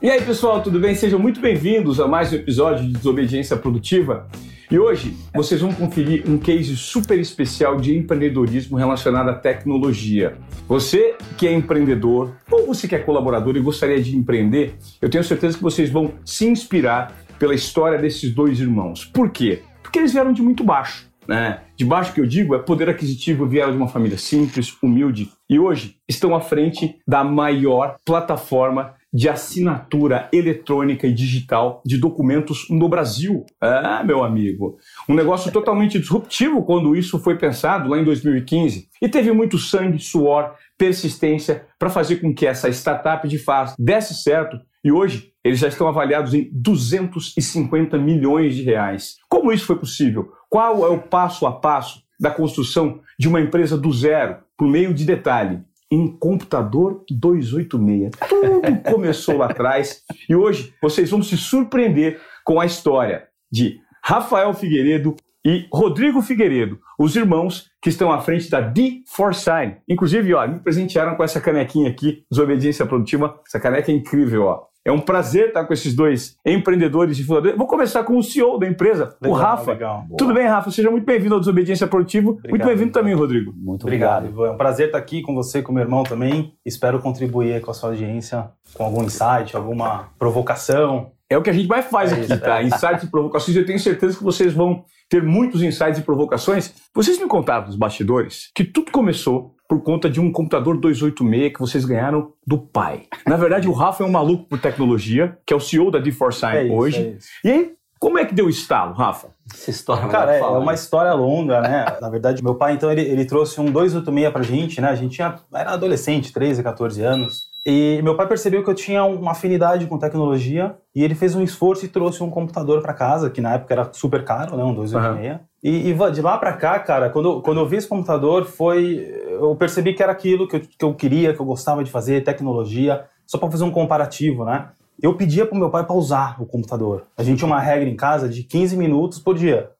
E aí, pessoal, tudo bem? Sejam muito bem-vindos a mais um episódio de Desobediência Produtiva. E hoje vocês vão conferir um case super especial de empreendedorismo relacionado à tecnologia. Você que é empreendedor ou você que é colaborador e gostaria de empreender, eu tenho certeza que vocês vão se inspirar pela história desses dois irmãos. Por quê? Porque eles vieram de muito baixo. Né? De baixo que eu digo é poder aquisitivo, vieram de uma família simples, humilde e hoje estão à frente da maior plataforma de assinatura eletrônica e digital de documentos no Brasil. Ah, meu amigo, um negócio totalmente disruptivo quando isso foi pensado lá em 2015. E teve muito sangue, suor, persistência para fazer com que essa startup de fato desse certo e hoje eles já estão avaliados em 250 milhões de reais. Como isso foi possível? Qual é o passo a passo da construção de uma empresa do zero por meio de detalhe? Em computador 286. Tudo começou lá atrás e hoje vocês vão se surpreender com a história de Rafael Figueiredo e Rodrigo Figueiredo, os irmãos que estão à frente da D4Sign. Inclusive, ó, me presentearam com essa canequinha aqui, Desobediência Produtiva. Essa caneca é incrível, ó. É um prazer estar com esses dois empreendedores e fundadores. Vou começar com o CEO da empresa, legal, o Rafa. Legal. Tudo bem, Rafa? Seja muito bem-vindo ao Desobediência Produtivo. Obrigado, muito bem-vindo também, Rodrigo. Muito obrigado. obrigado. É um prazer estar aqui com você, com meu irmão também. Espero contribuir com a sua audiência com algum insight, alguma provocação. É o que a gente mais faz é aqui, isso, tá? É. Insights e provocações. Eu tenho certeza que vocês vão ter muitos insights e provocações. Vocês me contaram nos bastidores que tudo começou por conta de um computador 286 que vocês ganharam do pai. Na verdade, o Rafa é um maluco por tecnologia, que é o CEO da D4Sign é hoje. É e aí, como é que deu o estalo, Rafa? Essa história, cara, é, é, uma história longa, né? Na verdade, meu pai, então, ele, ele trouxe um 286 pra gente, né? A gente tinha, era adolescente, 13, 14 anos. E meu pai percebeu que eu tinha uma afinidade com tecnologia e ele fez um esforço e trouxe um computador para casa, que na época era super caro, né? Um 286. Uhum. E, e, de lá para cá, cara, quando, quando eu vi esse computador, foi. Eu percebi que era aquilo que eu, que eu queria, que eu gostava de fazer, tecnologia, só para fazer um comparativo, né? Eu pedia pro meu pai para usar o computador. A gente tinha uma regra em casa de 15 minutos por dia.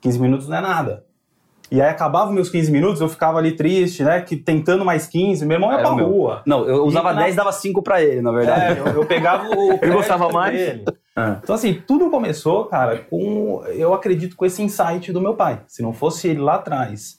15 minutos não é nada. E aí acabava meus 15 minutos, eu ficava ali triste, né? Que tentando mais 15, meu irmão ia é, pra rua. Não, eu usava e 10 na... dava 5 pra ele, na verdade. É, eu, eu pegava o. ele gostava mais? Dele. Ah. Então, assim, tudo começou, cara, com. Eu acredito com esse insight do meu pai. Se não fosse ele lá atrás,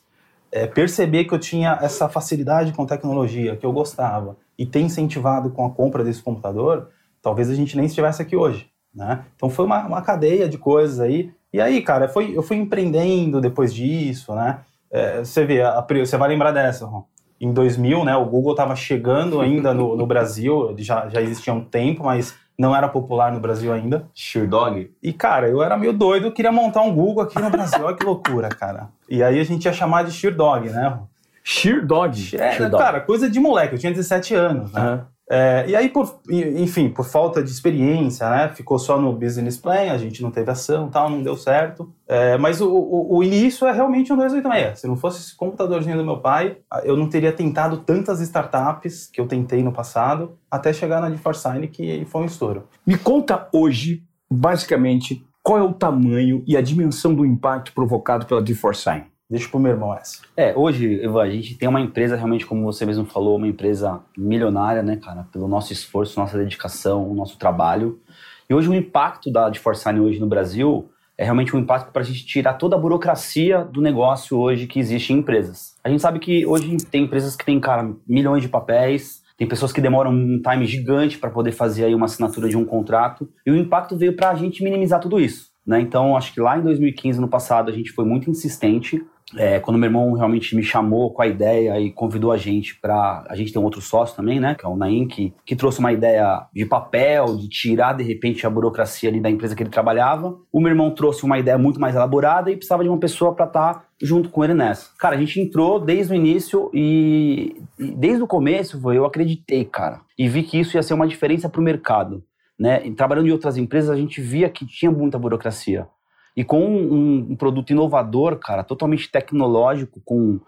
é, perceber que eu tinha essa facilidade com tecnologia, que eu gostava, e ter incentivado com a compra desse computador, talvez a gente nem estivesse aqui hoje. Né? Então foi uma, uma cadeia de coisas aí e aí, cara, foi, eu fui empreendendo depois disso, né? É, você vê, a, você vai lembrar dessa, Ron. Em 2000, né, o Google estava chegando ainda no, no Brasil, já, já existia um tempo, mas não era popular no Brasil ainda. Sheerdog? E, cara, eu era meio doido, queria montar um Google aqui no Brasil. Olha que loucura, cara. E aí a gente ia chamar de Sheerdog, né? Sheerdog? É, Sheer cara, coisa de moleque. Eu tinha 17 anos, né? Uhum. É, e aí, por, enfim, por falta de experiência, né, ficou só no business plan, a gente não teve ação, tal, não deu certo. É, mas o, o, o, início é realmente um 286. Se não fosse esse computadorzinho do meu pai, eu não teria tentado tantas startups que eu tentei no passado, até chegar na DeForsign, que foi um estouro. Me conta hoje, basicamente, qual é o tamanho e a dimensão do impacto provocado pela DeForsign. Deixa pro meu irmão essa. É, hoje, Eva, a gente tem uma empresa realmente, como você mesmo falou, uma empresa milionária, né, cara? Pelo nosso esforço, nossa dedicação, nosso trabalho. E hoje o impacto da de Forçane hoje no Brasil é realmente um impacto para a gente tirar toda a burocracia do negócio hoje que existe em empresas. A gente sabe que hoje tem empresas que têm, cara, milhões de papéis, tem pessoas que demoram um time gigante para poder fazer aí uma assinatura de um contrato, e o impacto veio para a gente minimizar tudo isso. Né? Então, acho que lá em 2015, no passado, a gente foi muito insistente é, quando meu irmão realmente me chamou com a ideia e convidou a gente para. A gente tem um outro sócio também, né? Que é o Naim, que, que trouxe uma ideia de papel, de tirar de repente a burocracia ali da empresa que ele trabalhava. O meu irmão trouxe uma ideia muito mais elaborada e precisava de uma pessoa para estar tá junto com ele nessa. Cara, a gente entrou desde o início e, e desde o começo eu acreditei, cara. E vi que isso ia ser uma diferença para o mercado. Né? E trabalhando em outras empresas, a gente via que tinha muita burocracia. E com um, um produto inovador, cara, totalmente tecnológico, com,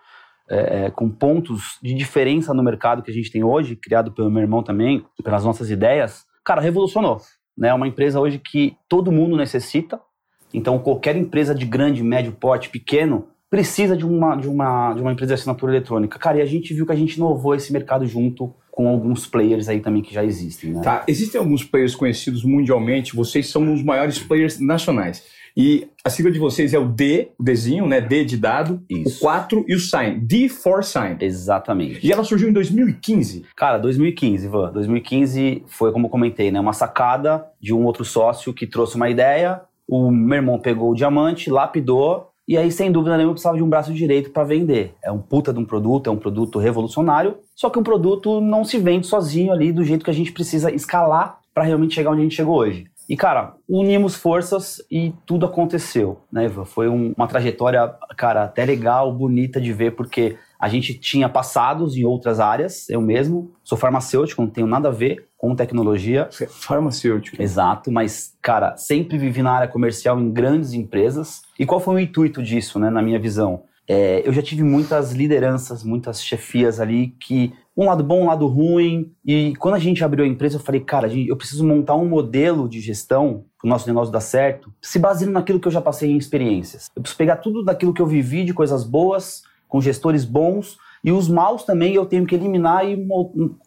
é, é, com pontos de diferença no mercado que a gente tem hoje, criado pelo meu irmão também, pelas nossas ideias, cara, revolucionou. Né? É uma empresa hoje que todo mundo necessita. Então, qualquer empresa de grande, médio porte, pequeno, precisa de uma, de uma, de uma empresa de assinatura eletrônica. Cara, e a gente viu que a gente inovou esse mercado junto com alguns players aí também que já existem. Né? Tá, existem alguns players conhecidos mundialmente, vocês são os maiores players nacionais. E a sigla de vocês é o D, o Dzinho, né? D de dado, Isso. o 4 e o sign. D for sign. Exatamente. E ela surgiu em 2015. Cara, 2015, Ivan. 2015 foi, como eu comentei, né? Uma sacada de um outro sócio que trouxe uma ideia. O meu irmão pegou o diamante, lapidou e aí, sem dúvida nenhuma, eu precisava de um braço direito para vender. É um puta de um produto, é um produto revolucionário, só que um produto não se vende sozinho ali do jeito que a gente precisa escalar para realmente chegar onde a gente chegou hoje. E, cara, unimos forças e tudo aconteceu, né, Ivan? Foi um, uma trajetória, cara, até legal, bonita de ver, porque a gente tinha passados em outras áreas, eu mesmo sou farmacêutico, não tenho nada a ver com tecnologia. Você é farmacêutico. Exato, mas, cara, sempre vivi na área comercial em grandes empresas. E qual foi o intuito disso, né, na minha visão? É, eu já tive muitas lideranças, muitas chefias ali que um lado bom, um lado ruim. E quando a gente abriu a empresa, eu falei, cara, eu preciso montar um modelo de gestão para o nosso negócio dar certo, se baseando naquilo que eu já passei em experiências. Eu preciso pegar tudo daquilo que eu vivi de coisas boas, com gestores bons, e os maus também eu tenho que eliminar e,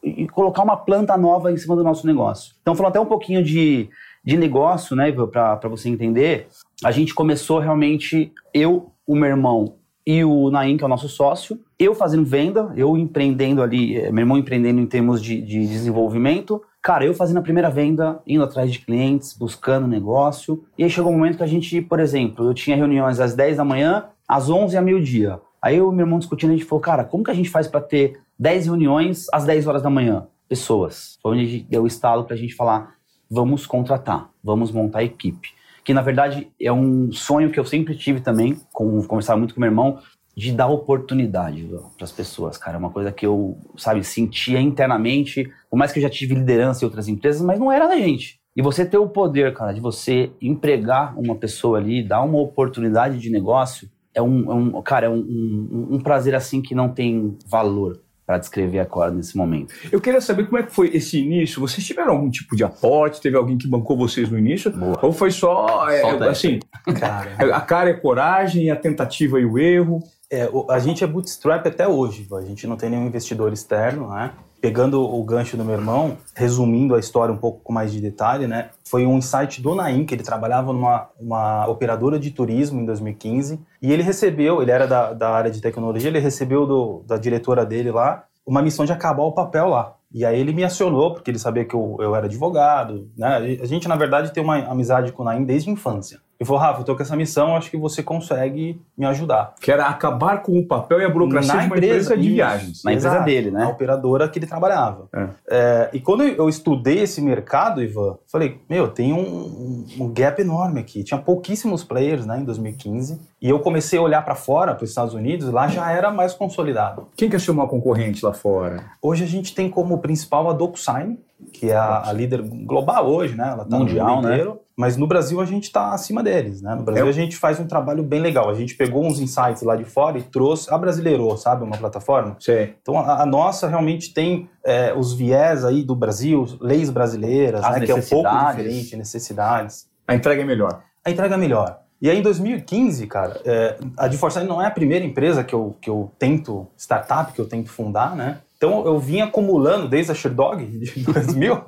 e colocar uma planta nova em cima do nosso negócio. Então, falando até um pouquinho de, de negócio, né, para você entender, a gente começou realmente, eu, o meu irmão e o Naim, que é o nosso sócio, eu fazendo venda, eu empreendendo ali, eh, meu irmão empreendendo em termos de, de desenvolvimento, cara, eu fazendo a primeira venda, indo atrás de clientes, buscando negócio, e aí chegou um momento que a gente, por exemplo, eu tinha reuniões às 10 da manhã, às 11 a meio-dia. Aí eu e meu irmão discutindo, a gente falou, cara, como que a gente faz para ter 10 reuniões às 10 horas da manhã? Pessoas. Foi onde deu o estalo pra gente falar, vamos contratar, vamos montar a equipe que na verdade é um sonho que eu sempre tive também, com, conversava muito com meu irmão, de dar oportunidade para as pessoas, cara. É uma coisa que eu, sabe, sentia internamente, por mais que eu já tive liderança em outras empresas, mas não era da gente. E você ter o poder, cara, de você empregar uma pessoa ali, dar uma oportunidade de negócio, é um, é um cara, é um, um, um prazer assim que não tem valor para descrever agora nesse momento. Eu queria saber como é que foi esse início. Vocês tiveram algum tipo de aporte? Teve alguém que bancou vocês no início? Boa. Ou foi só, é, assim, cara. a cara é coragem, a tentativa e o erro? É, a gente é bootstrap até hoje. A gente não tem nenhum investidor externo, né? Pegando o gancho do meu irmão, resumindo a história um pouco com mais de detalhe, né? Foi um insight do Naim, que ele trabalhava numa uma operadora de turismo em 2015, e ele recebeu, ele era da, da área de tecnologia, ele recebeu do, da diretora dele lá uma missão de acabar o papel lá. E aí ele me acionou, porque ele sabia que eu, eu era advogado, né? A gente, na verdade, tem uma amizade com o Naim desde a infância. Ele falou, Rafa, eu tô com essa missão, acho que você consegue me ajudar. Que era acabar com o papel e a burocracia na de uma empresa, empresa de viagens. Na empresa dele, né? Na operadora que ele trabalhava. É. É, e quando eu estudei esse mercado, Ivan, falei, meu, tem um, um, gap enorme aqui. Tinha pouquíssimos players, né, em 2015. E eu comecei a olhar para fora, para os Estados Unidos, lá já era mais consolidado. Quem que é uma concorrente lá fora? Hoje a gente tem como principal a DocuSign, que é a, a líder global hoje, né? Ela tá Mundial, no né? inteiro. Mas no Brasil a gente está acima deles, né? No Brasil é. a gente faz um trabalho bem legal. A gente pegou uns insights lá de fora e trouxe, a brasileirou, sabe? Uma plataforma. Sim. Então a, a nossa realmente tem é, os viés aí do Brasil, leis brasileiras, né? Que é um pouco diferente, necessidades. A entrega é melhor. A entrega é melhor. E aí, em 2015, cara, é, a GeForce não é a primeira empresa que eu, que eu tento, startup que eu tento fundar, né? Então eu vim acumulando, desde a Sherdog de 2000,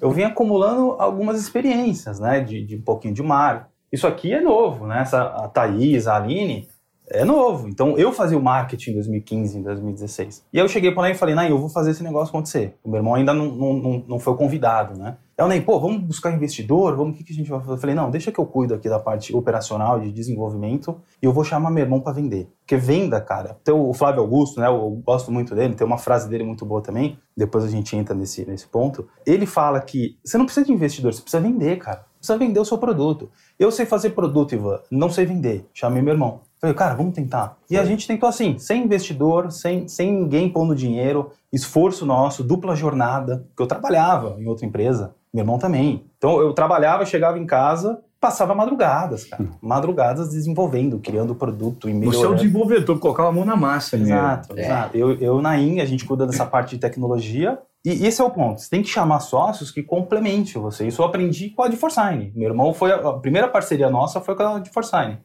eu vim acumulando algumas experiências, né? De, de um pouquinho de mar. Isso aqui é novo, né? Essa, a Thaís, a Aline, é novo. Então eu fazia o marketing em 2015, em 2016. E aí eu cheguei para lá e falei, Nai, eu vou fazer esse negócio acontecer. O meu irmão ainda não, não, não foi convidado, né? Eu nem, pô, vamos buscar investidor, vamos, o que, que a gente vai fazer? Eu falei, não, deixa que eu cuido aqui da parte operacional, de desenvolvimento, e eu vou chamar meu irmão para vender. Porque venda, cara, tem o Flávio Augusto, né, eu gosto muito dele, tem uma frase dele muito boa também, depois a gente entra nesse, nesse ponto. Ele fala que você não precisa de investidor, você precisa vender, cara. Precisa vender o seu produto. Eu sei fazer produto, Ivan, não sei vender. Chamei meu irmão. Falei, cara, vamos tentar. E a gente tentou assim, sem investidor, sem, sem ninguém pondo dinheiro, esforço nosso, dupla jornada, porque eu trabalhava em outra empresa, meu irmão também. Então eu trabalhava, chegava em casa, passava madrugadas, cara. Hum. Madrugadas desenvolvendo, criando produto e melhorando. Você é o desenvolvedor, colocava a mão na massa. Exato, mesmo. exato. É. Eu, eu na IN, a gente cuda dessa parte de tecnologia. E esse é o ponto. Você tem que chamar sócios que complementem você. Isso eu aprendi com a de Forsign. Meu irmão foi... A primeira parceria nossa foi com a de Forsign.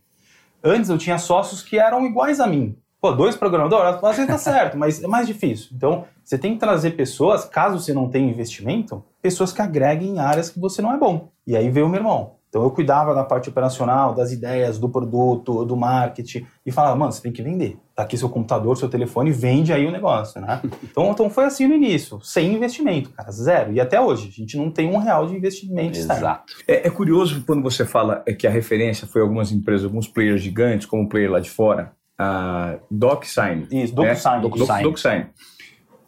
Antes eu tinha sócios que eram iguais a mim. Pô, dois programadores, às vezes tá certo, mas é mais difícil. Então, você tem que trazer pessoas, caso você não tenha investimento, pessoas que agreguem em áreas que você não é bom. E aí veio o meu irmão. Então eu cuidava da parte operacional, das ideias, do produto, do marketing e falava, mano, você tem que vender. Tá aqui seu computador, seu telefone, vende aí o negócio, né? então, então foi assim no início, sem investimento, cara, zero. E até hoje, a gente não tem um real de investimento Exato. É, é, curioso quando você fala que a referência foi algumas empresas, alguns players gigantes, como o player lá de fora, a DocSign. Isso, DocSign. Né? DocSign. DocSign.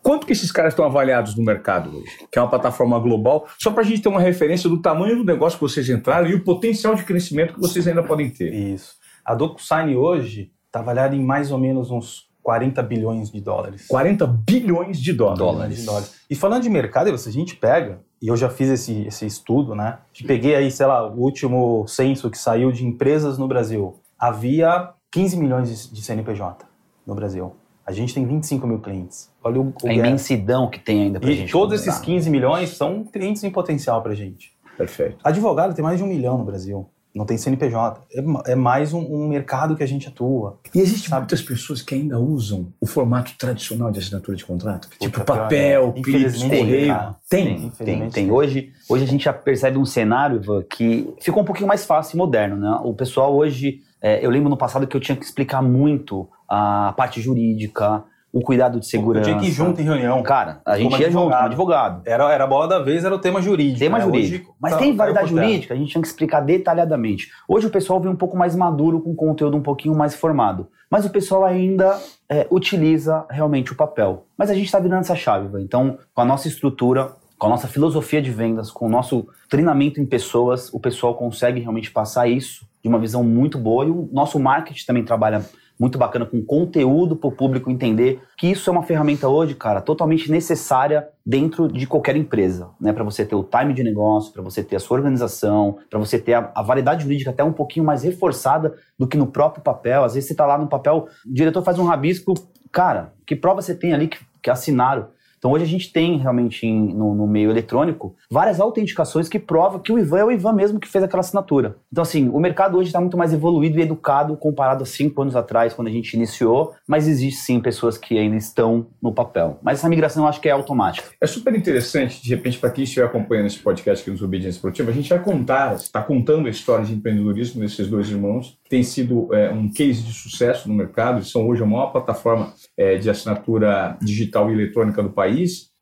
Quanto que esses caras estão avaliados no mercado hoje? Que é uma plataforma global, só para a gente ter uma referência do tamanho do negócio que vocês entraram e o potencial de crescimento que vocês ainda podem ter. Isso. A DocuSign hoje está avaliada em mais ou menos uns 40 bilhões de dólares. 40 bilhões de dólares. dólares. De dólares. E falando de mercado, se a gente pega, e eu já fiz esse, esse estudo, né? Peguei aí, sei lá, o último censo que saiu de empresas no Brasil. Havia 15 milhões de CNPJ no Brasil. A gente tem 25 mil clientes. Olha o, o a imensidão que tem ainda para gente. E todos esses 15 milhões são clientes em potencial para gente. Perfeito. Advogado tem mais de um milhão no Brasil. Não tem CNPJ. É, é mais um, um, mercado que a gente atua. E existem sabe? muitas pessoas que ainda usam o formato tradicional de assinatura de contrato? Puta, tipo papel, é. pix, correio. Tem, tem, tem. Hoje, hoje a gente já percebe um cenário Ivan, que ficou um pouquinho mais fácil e moderno. Né? O pessoal hoje... É, eu lembro no passado que eu tinha que explicar muito a parte jurídica, o cuidado de segurança. Eu tinha que ir junto em reunião. Cara, a gente ia junto, como advogado. Era, era a bola da vez, era o tema jurídico. Tema né? jurídico. Hoje, Mas tá, tem variedade jurídica, a gente tinha que explicar detalhadamente. Hoje o pessoal vem um pouco mais maduro, com conteúdo um pouquinho mais formado. Mas o pessoal ainda é, utiliza realmente o papel. Mas a gente está virando essa chave, véio. então com a nossa estrutura, com a nossa filosofia de vendas, com o nosso treinamento em pessoas, o pessoal consegue realmente passar isso de uma visão muito boa e o nosso marketing também trabalha muito bacana com conteúdo para o público entender que isso é uma ferramenta hoje, cara, totalmente necessária dentro de qualquer empresa, né? Para você ter o time de negócio, para você ter a sua organização, para você ter a, a validade jurídica até um pouquinho mais reforçada do que no próprio papel. Às vezes você está lá no papel, o diretor faz um rabisco, cara, que prova você tem ali que, que assinaram? Então hoje a gente tem realmente em, no, no, meio eletrônico várias autenticações que provam que o Ivan é o Ivan mesmo que fez aquela assinatura. Então assim, o mercado hoje está muito mais evoluído e educado comparado a cinco anos atrás, quando a gente iniciou, mas existe sim pessoas que ainda estão no papel. Mas essa migração eu acho que é automática. É super interessante, de repente, para quem estiver acompanhando esse podcast aqui nos Obediência Produtiva, a gente vai contar, está contando a história de empreendedorismo desses dois irmãos, tem sido é, um case de sucesso no mercado, eles são hoje a maior plataforma é, de assinatura digital e eletrônica do país.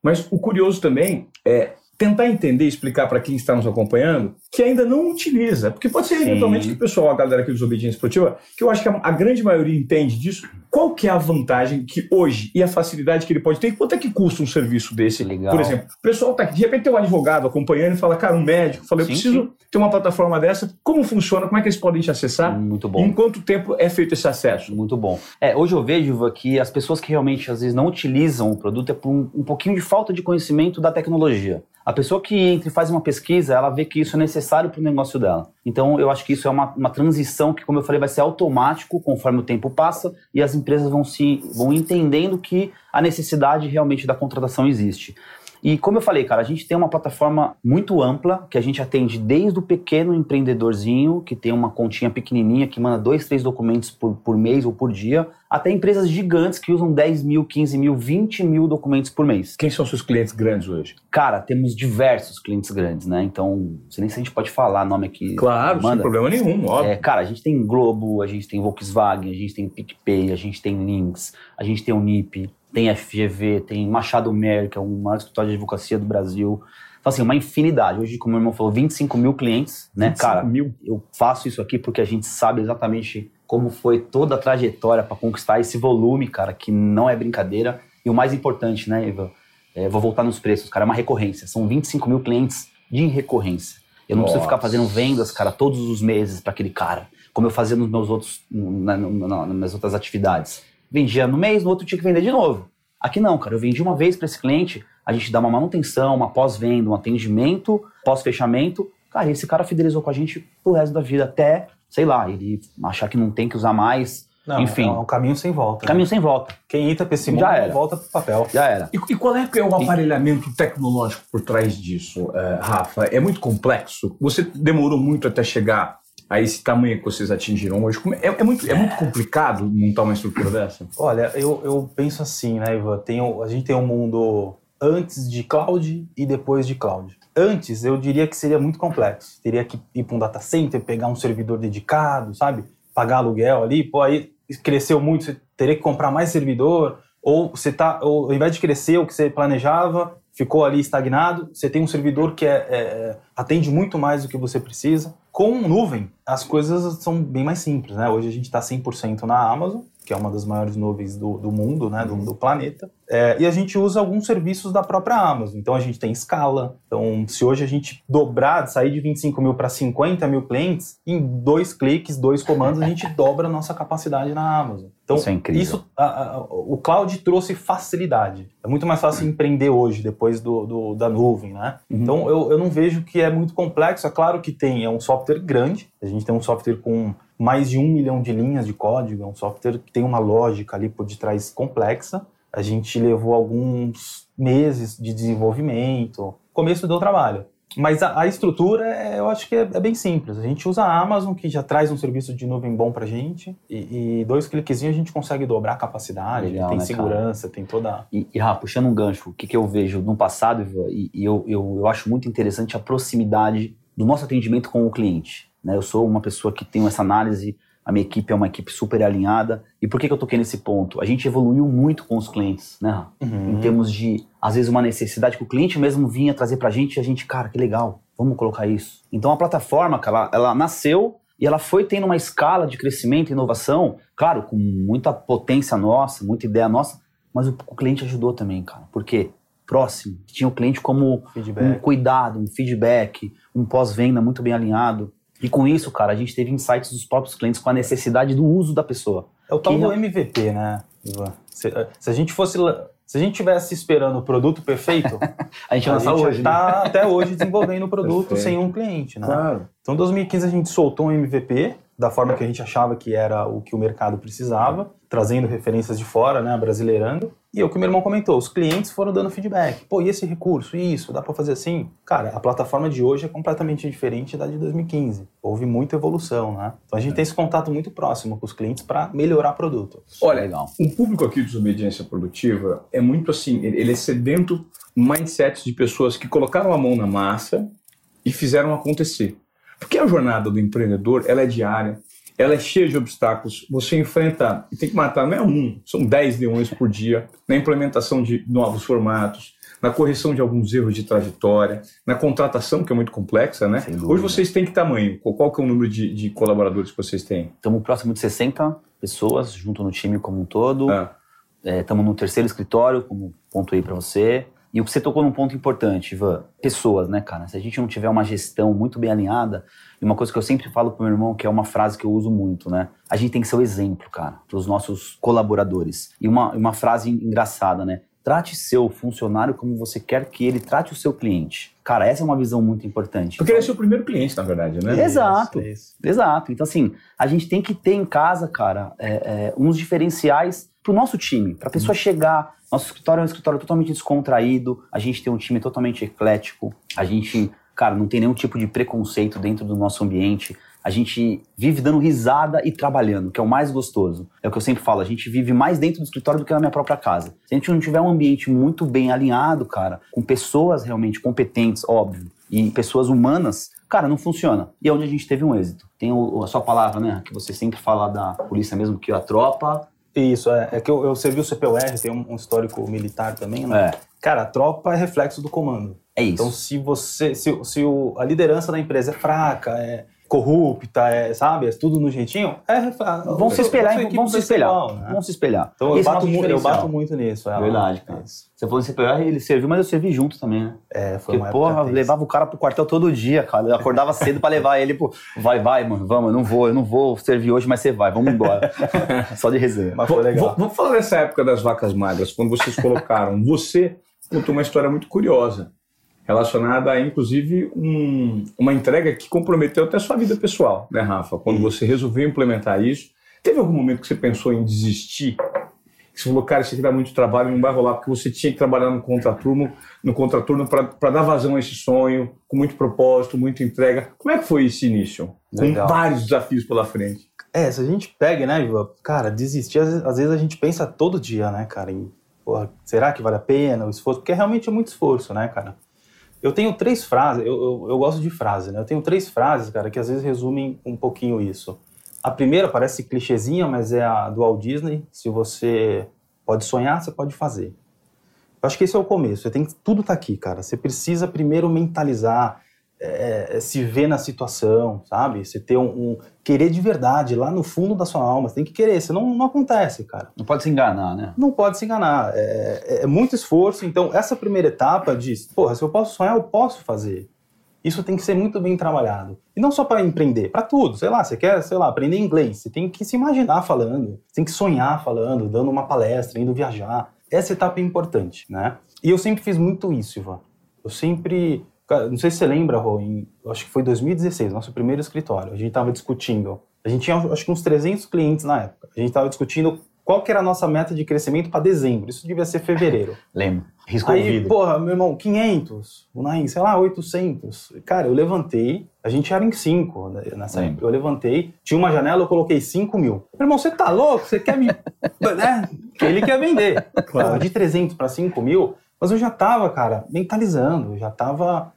Mas o curioso também é tentar entender e explicar para quem está nos acompanhando que ainda não utiliza. Porque pode ser Sim. eventualmente que o pessoal, a galera aqui dos Obediência Esportiva, que eu acho que a, a, grande maioria entende disso. Qual que é a vantagem que hoje e a facilidade que ele pode ter? Quanto é que custa um serviço desse? Legal. Por exemplo, o pessoal tá aqui, de repente tem um advogado acompanhando e fala, cara, um médico, fala, eu sim, preciso sim. ter uma plataforma dessa. Como funciona? Como é que eles podem te acessar? Muito bom. em quanto tempo é feito esse acesso? Muito bom. É, hoje eu vejo que as pessoas que realmente às vezes não utilizam o produto é por um, um pouquinho de falta de conhecimento da tecnologia. A pessoa que entra e faz uma pesquisa, ela vê que isso é necessário para o negócio dela. Então, eu acho que isso é uma, uma transição que, como eu falei, vai ser automático conforme o tempo passa e as empresas vão se vão entendendo que a necessidade realmente da contratação existe. E como eu falei, cara, a gente tem uma plataforma muito ampla que a gente atende desde o pequeno empreendedorzinho, que tem uma continha pequenininha, que manda dois, três documentos por, por mês ou por dia, até empresas gigantes que usam 10 mil, 15 mil, 20 mil documentos por mês. Quem são seus clientes grandes hoje? Cara, temos diversos clientes grandes, né? Então, não sei nem se a gente pode falar nome aqui. Claro, manda. sem problema nenhum, óbvio. É, cara, a gente tem Globo, a gente tem Volkswagen, a gente tem PicPay, a gente tem Links, a gente tem o NIP, tem FGV, tem Machado Mer, que é o maior escritório de advocacia do Brasil. Então, assim, uma infinidade. Hoje, como o meu irmão falou, 25 mil clientes, né? 25 Cara, mil. eu faço isso aqui porque a gente sabe exatamente como foi toda a trajetória para conquistar esse volume, cara, que não é brincadeira. E o mais importante, né, Eva? É, vou voltar nos preços, cara, é uma recorrência. São 25 mil clientes de recorrência. Eu não Nossa. preciso ficar fazendo vendas, cara, todos os meses para aquele cara, como eu fazia nos meus outros, na, na, na, nas minhas outras atividades vendia no mês, no outro tinha que vender de novo. Aqui não, cara, eu vendi uma vez para esse cliente, a gente dá uma manutenção, uma pós-venda, um atendimento, pós-fechamento. Cara, e esse cara fidelizou com a gente pro resto da vida, até, sei lá, ele achar que não tem que usar mais. Não, Enfim. É um caminho sem volta. Caminho né? sem volta. Quem entra para esse mundo Já era. volta pro papel. Já era. E, e qual é, é o aparelhamento tecnológico por trás disso, uh, Rafa? É muito complexo? Você demorou muito até chegar a esse tamanho que vocês atingiram hoje? É, é, muito, é muito complicado montar uma estrutura dessa? Olha, eu, eu penso assim, né, Ivan? Tem, a gente tem um mundo antes de cloud e depois de cloud. Antes, eu diria que seria muito complexo. Teria que ir para um data center, pegar um servidor dedicado, sabe? Pagar aluguel ali, pô, aí cresceu muito, você teria que comprar mais servidor, ou você tá, ou, ao invés de crescer o que você planejava, ficou ali estagnado, você tem um servidor que é, é, é atende muito mais do que você precisa. Com nuvem, as coisas são bem mais simples, né? Hoje a gente está 100% na Amazon, que é uma das maiores nuvens do, do mundo, né, do, do planeta. É, e a gente usa alguns serviços da própria Amazon. Então a gente tem escala. Então, se hoje a gente dobrar, sair de 25 mil para 50 mil clientes, em dois cliques, dois comandos, a gente dobra a nossa capacidade na Amazon. Então, isso é incrível. Isso, a, a, o cloud trouxe facilidade. É muito mais fácil empreender hoje, depois do, do da nuvem, né? Uhum. Então, eu, eu não vejo que é muito complexo. É claro que tem, é um software grande. A gente tem um software com mais de um milhão de linhas de código, é um software que tem uma lógica ali por detrás complexa. A gente levou alguns meses de desenvolvimento. Começo deu trabalho. Mas a, a estrutura, é, eu acho que é, é, bem simples. A gente usa a Amazon, que já traz um serviço de nuvem bom pra gente, e, e dois cliquezinhos a gente consegue dobrar a capacidade, Legal, tem né, segurança, cara? tem toda... E, e Rafa, puxando um gancho, o que, que eu vejo no passado, e, e eu, eu, eu acho muito interessante a proximidade do nosso atendimento com o cliente. Né? Eu sou uma pessoa que tem essa análise a minha equipe é uma equipe super alinhada. E por que, que eu toquei nesse ponto? A gente evoluiu muito com os clientes, né? Uhum. Em termos de, às vezes, uma necessidade que o cliente mesmo vinha trazer pra gente e a gente, cara, que legal, vamos colocar isso. Então a plataforma, ela, ela nasceu e ela foi tendo uma escala de crescimento e inovação, claro, com muita potência nossa, muita ideia nossa, mas o, o cliente ajudou também, cara. Por quê? Próximo. Tinha o cliente como feedback. um cuidado, um feedback, um pós-venda muito bem alinhado. E com isso, cara, a gente teve insights dos próprios clientes com a necessidade do uso da pessoa. É o tal do MVP, né, Ivan? Se, eh, se, a gente fosse. Se a gente tivesse esperando o produto perfeito, a gente, a gente hoje, está né? até hoje desenvolvendo o produto sem um cliente, né? Claro. Então, em 2015 a gente soltou um MVP da forma que a gente achava que era o que o mercado precisava, trazendo referências de fora, né, brasileirando. E é o que meu irmão comentou, os clientes foram dando feedback. Pô, e esse recurso? Isso, dá para fazer assim? Cara, a plataforma de hoje é completamente diferente da de 2015. Houve muita evolução, né? Então a gente é. tem esse contato muito próximo com os clientes para melhorar o produto. Olha, legal. O público aqui de desobediência produtiva é muito assim, ele é sedento mindset de pessoas que colocaram a mão na massa e fizeram acontecer. Porque a jornada do empreendedor, ela é diária, ela é cheia de obstáculos. Você enfrenta, e tem que matar, não é um, são 10 leões por dia, na implementação de novos formatos, na correção de alguns erros de trajetória, na contratação, que é muito complexa, né? Hoje vocês têm que tamanho? Qual que é o número de, de colaboradores que vocês têm? Estamos próximo de 60 pessoas, junto no time como um todo. Estamos ah. é, no terceiro escritório, como ponto aí para você. E o que você tocou num ponto importante, Ivan, pessoas, né, cara? Se a gente não tiver uma gestão muito bem alinhada, e uma coisa que eu sempre falo pro meu irmão, que é uma frase que eu uso muito, né? A gente tem que ser o exemplo, cara, pros nossos colaboradores. E uma, uma frase engraçada, né? Trate seu funcionário como você quer que ele trate o seu cliente. Cara, essa é uma visão muito importante. Porque ele é seu primeiro cliente, na verdade, né? Exato, isso, isso. exato. Então, assim, a gente tem que ter em casa, cara, é, é, uns diferenciais pro nosso time, pra pessoa hum. chegar. Nosso escritório é um escritório totalmente descontraído, a gente tem um time totalmente eclético, a gente, cara, não tem nenhum tipo de preconceito dentro do nosso ambiente a gente vive dando risada e trabalhando, que é o mais gostoso. É o que eu sempre falo, a gente vive mais dentro do escritório do que na minha própria casa. Se a gente não tiver um ambiente muito bem alinhado, cara, com pessoas realmente competentes, óbvio, e pessoas humanas, cara, não funciona. E é onde a gente teve um êxito. Tem o, a sua palavra, né, que você sempre fala da polícia mesmo, que a tropa... Isso, é, é que eu, eu servi o CPUR, tem um, um histórico militar também, né? É. Cara, a tropa é reflexo do comando. É isso. Então, se você, se, se o, a liderança da empresa é fraca, é, corrupta, é, sabe? É tudo no jeitinho. É, vão se espelhar, vão se espelhar. Igual, né? Vão se espelhar. Então eu bato, é eu bato, muito nisso. É, Verdade, cara. Você falou em CPR, ele serviu, mas eu servi junto também, né? É, foi Porque, porra, levava o cara pro quartel todo dia, cara. Eu acordava cedo pra levar ele pro. Vai, vai, mano, vamos, eu não vou, eu não vou servir hoje, mas você vai, vamos embora. Só de resenha. Mas foi legal. Vamos falar dessa época das vacas magras, quando vocês colocaram. Você contou uma história muito curiosa relacionada a, inclusive, um, uma entrega que comprometeu até a sua vida pessoal, né, Rafa? Quando você resolveu implementar isso, teve algum momento que você pensou em desistir Você falou, cara, isso aqui dá muito trabalho, não vai rolar, porque você tinha que trabalhar no contraturno, no contraturno para dar vazão a esse sonho, com muito propósito, muita entrega. Como é que foi esse início? Legal. Com vários desafios pela frente. É, se a gente pega, né, cara, desistir, às vezes a gente pensa todo dia, né, cara, em, porra, será que vale a pena o esforço? Porque realmente é muito esforço, né, cara? Eu tenho três frases, eu, eu, eu gosto de frase, né? Eu tenho três frases, cara, que às vezes resumem um pouquinho isso. A primeira parece clichêzinha, mas é a do Walt Disney. Se você pode sonhar, você pode fazer. Eu acho que esse é o começo. Você tem que, tudo tá aqui, cara. Você precisa primeiro mentalizar, é, se ver na situação, sabe? Você ter um, um, querer de verdade lá no fundo da sua alma. Você tem que querer. Senão não acontece, cara. Não pode se enganar, né? Não pode se enganar. É, é, é muito esforço. Então essa primeira etapa diz, porra, se eu posso sonhar, eu posso fazer. Isso tem que ser muito bem trabalhado. E não só para empreender, para tudo. Sei lá, você quer, sei lá, aprender inglês, você tem que se imaginar falando, você tem que sonhar falando, dando uma palestra, indo viajar. Essa etapa é importante, né? E eu sempre fiz muito isso, Ivan. Eu sempre, não sei se você lembra, Rô, em, acho que foi 2016, nosso primeiro escritório. A gente estava discutindo. A gente tinha, acho que uns 300 clientes na época. A gente estava discutindo qual que era a nossa meta de crescimento para dezembro. Isso devia ser fevereiro. Lembro. Risco Aí, ouvido. porra, meu irmão, 500. O Naim, sei lá, 800. Cara, eu levantei. A gente era em 5 né, nessa época. Eu levantei, tinha uma janela, eu coloquei 5 mil. Meu irmão, você tá louco? Você quer me... né? Ele quer vender. Claro. De 300 para 5 mil. Mas eu já tava, cara, mentalizando. Já tava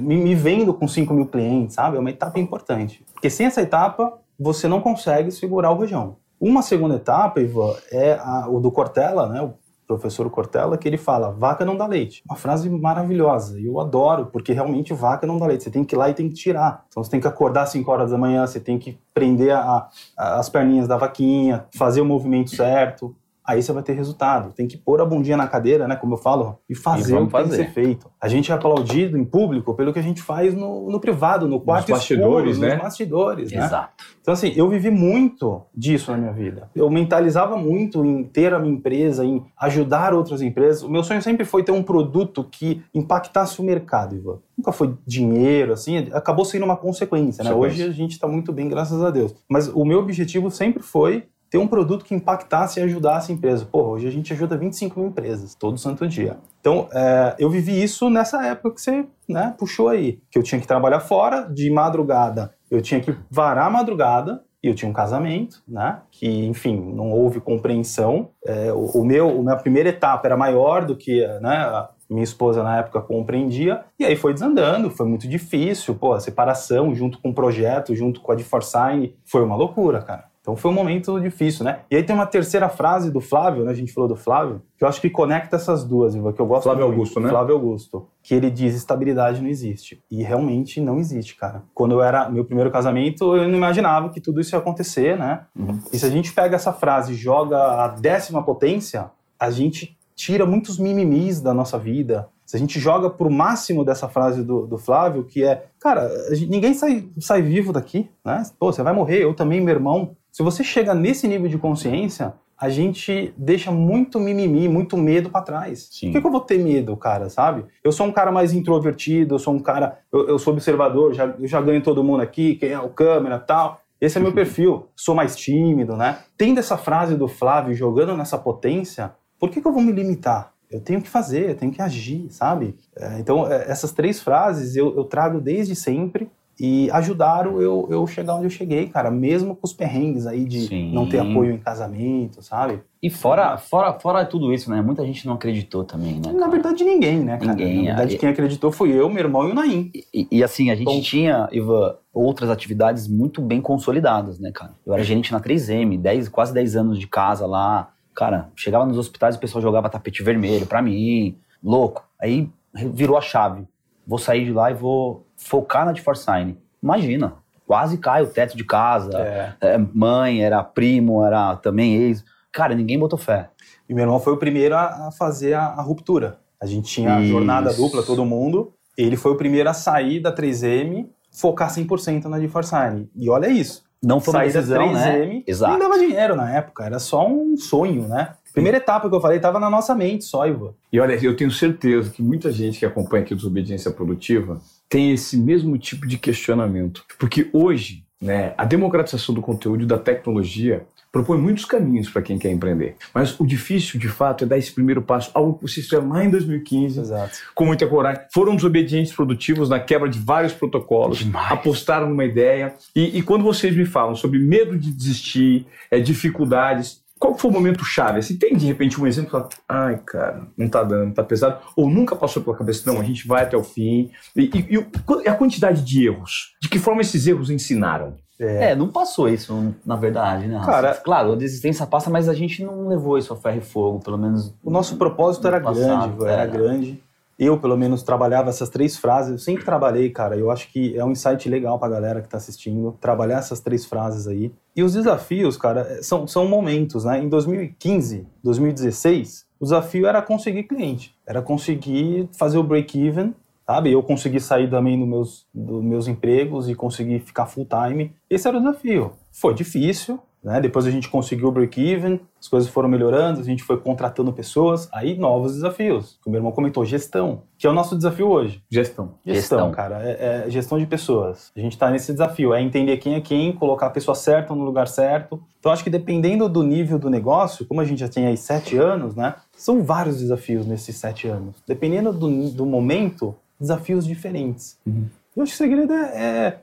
me, me vendo com 5 mil clientes, sabe? É uma etapa importante. Porque sem essa etapa, você não consegue segurar o rojão. Uma segunda etapa, Ivan, é a, o do Cortella, né, o professor Cortella, que ele fala, vaca não dá leite. Uma frase maravilhosa, e eu adoro, porque realmente vaca não dá leite. Você tem que ir lá e tem que tirar. Então você tem que acordar às 5 horas da manhã, você tem que prender a, a, as perninhas da vaquinha, fazer o movimento certo aí você vai ter resultado. Tem que pôr a bundinha na cadeira, né, como eu falo, e fazer e o que fazer. tem que ser feito. A gente é aplaudido em público pelo que a gente faz no, no privado, no quarto nos bastidores, escuro, né? nos bastidores, né? Exato. Então assim, eu vivi muito disso na minha vida. Eu mentalizava muito em ter a minha empresa, em ajudar outras empresas. O meu sonho sempre foi ter um produto que impactasse o mercado, Ivan. Nunca foi dinheiro, assim, acabou sendo uma consequência, né? Hoje a gente está muito bem, graças a Deus. Mas o meu objetivo sempre foi ter um produto que impactasse e ajudasse a empresa. Pô, hoje a gente ajuda 25 mil empresas, todo santo dia. Então, é, eu vivi isso nessa época que você né, puxou aí, que eu tinha que trabalhar fora, de madrugada, eu tinha que varar a madrugada, e eu tinha um casamento, né? Que, enfim, não houve compreensão. É, o, o, meu, a minha primeira etapa era maior do que, né? A minha esposa na época compreendia. E aí foi desandando, foi muito difícil. Pô, a separação junto com o projeto, junto com a de Forsign, foi uma loucura, cara. Então foi um momento difícil, né? E aí tem uma terceira frase do Flávio, né? A gente falou do Flávio, que eu acho que conecta essas duas, que eu gosto Flávio muito. Augusto, né? Flávio Augusto. Que ele diz estabilidade não existe. E realmente não existe, cara. Quando eu era meu primeiro casamento, eu não imaginava que tudo isso ia acontecer, né? Uhum. E se a gente pega essa frase e joga a décima potência, a gente tira muitos mimimis da nossa vida. Se a gente joga pro máximo dessa frase do, do Flávio, que é, cara, gente, ninguém sai, sai vivo daqui, né? Pô, você vai morrer, eu também, meu irmão. Se você chega nesse nível de consciência, a gente deixa muito mimimi, muito medo para trás. Sim. Por que, que, eu vou ter medo, cara, sabe? Eu sou um cara mais introvertido, eu sou um cara, eu, eu sou observador, já, eu já ganho todo mundo aqui, quem é o câmera tal. Esse é meu perfil. Sou mais tímido, né? Tendo essa frase do Flávio jogando nessa potência, por que, que eu vou me limitar? Eu tenho que fazer, eu tenho que agir, sabe? É, então, é, essas três frases eu, eu trago desde sempre e ajudaram eu, eu chegar onde eu cheguei, cara, mesmo com os perrengues aí de Sim. não ter apoio em casamento, sabe? E fora, fora, fora tudo isso, né? Muita gente não acreditou também, né? Cara? Na verdade, ninguém, né, cara? Ninguém. Na verdade, quem acreditou foi eu, meu irmão e o Naim. E, e assim, a gente Bom, tinha, Ivan, outras atividades muito bem consolidadas, né, cara? Eu era gerente na 3M, 10, quase 10 anos de casa lá. Cara, chegava nos hospitais e o pessoal jogava tapete vermelho pra mim, louco. Aí virou a chave. Vou sair de lá e vou focar na de Forsign. Imagina, quase cai o teto de casa. É. É, mãe, era primo, era também ex. Cara, ninguém botou fé. E meu irmão foi o primeiro a, fazer a, a ruptura. A gente tinha a jornada dupla, todo mundo. Ele foi o primeiro a sair da 3M, focar 100% na de Forsign. E olha isso. Não foi uma decisão, da 3M, né? Exato. Nem dava dinheiro na época, era só um sonho, né? Primeira etapa que eu falei estava na nossa mente só, Ivan. E olha, eu tenho certeza que muita gente que acompanha aqui Desobediência Produtiva tem esse mesmo tipo de questionamento. Porque hoje, né, a democratização do conteúdo e da tecnologia propõe muitos caminhos para quem quer empreender. Mas o difícil, de fato, é dar esse primeiro passo, algo que vocês fizeram lá em 2015, Exato. com muita coragem. Foram desobedientes produtivos na quebra de vários protocolos, Demais. apostaram numa ideia. E, e, quando vocês me falam sobre medo de desistir, é, dificuldades, qual foi o momento chave? Assim, tem de repente um exemplo que fala, ai cara, não tá dando, tá pesado, ou nunca passou pela cabeça, não, a gente vai até o fim. E, e, e a quantidade de erros? De que forma esses erros ensinaram? É. é, não passou isso, na verdade, né? Cara, claro, a desistência passa, mas a gente não levou isso a ferro e fogo, pelo menos. O nosso propósito era passado, grande, era, era grande. Eu, pelo menos, trabalhava essas três frases. Eu sempre trabalhei, cara. Eu acho que é um insight legal pra galera que tá assistindo, trabalhar essas três frases aí. E os desafios, cara, são, são momentos, né? Em 2015, 2016, o desafio era conseguir cliente, era conseguir fazer o break-even sabe? Eu consegui sair também dos meus, dos meus empregos e conseguir ficar full time. Esse era o desafio. Foi difícil, né? Depois a gente conseguiu o break-even, as coisas foram melhorando, a gente foi contratando pessoas, aí novos desafios. O meu irmão comentou, gestão, que é o nosso desafio hoje. Gestão. Gestão, gestão. cara, é, é, gestão de pessoas. A gente está nesse desafio, é entender quem é quem, colocar a pessoa certa no lugar certo. Então acho que dependendo do nível do negócio, como a gente já tem aí sete anos, né? São vários desafios nesses sete anos. Dependendo do, do momento, desafios diferentes. Uhum. Eu acho que o segredo é, é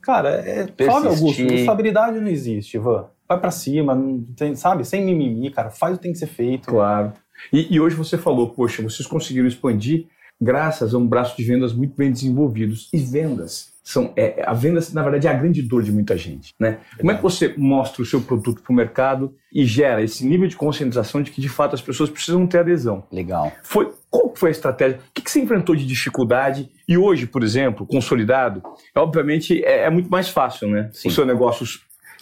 cara, é, sabe, Augusto, responsabilidade não existe, Ivan. Vai para cima, tem, sabe, sem mimimi, cara, faz o que tem que ser feito. Claro. E, e hoje você falou, poxa, vocês conseguiram expandir graças a um braço de vendas muito bem desenvolvidos. E vendas são é, a venda na verdade é a grande dor de muita gente, né? Como é que você mostra o seu produto para o mercado e gera esse nível de conscientização de que de fato as pessoas precisam ter adesão? Legal. Foi qual foi a estratégia? O que, que você enfrentou de dificuldade? E hoje, por exemplo, consolidado, obviamente é, é muito mais fácil, né? Sim. O seu negócio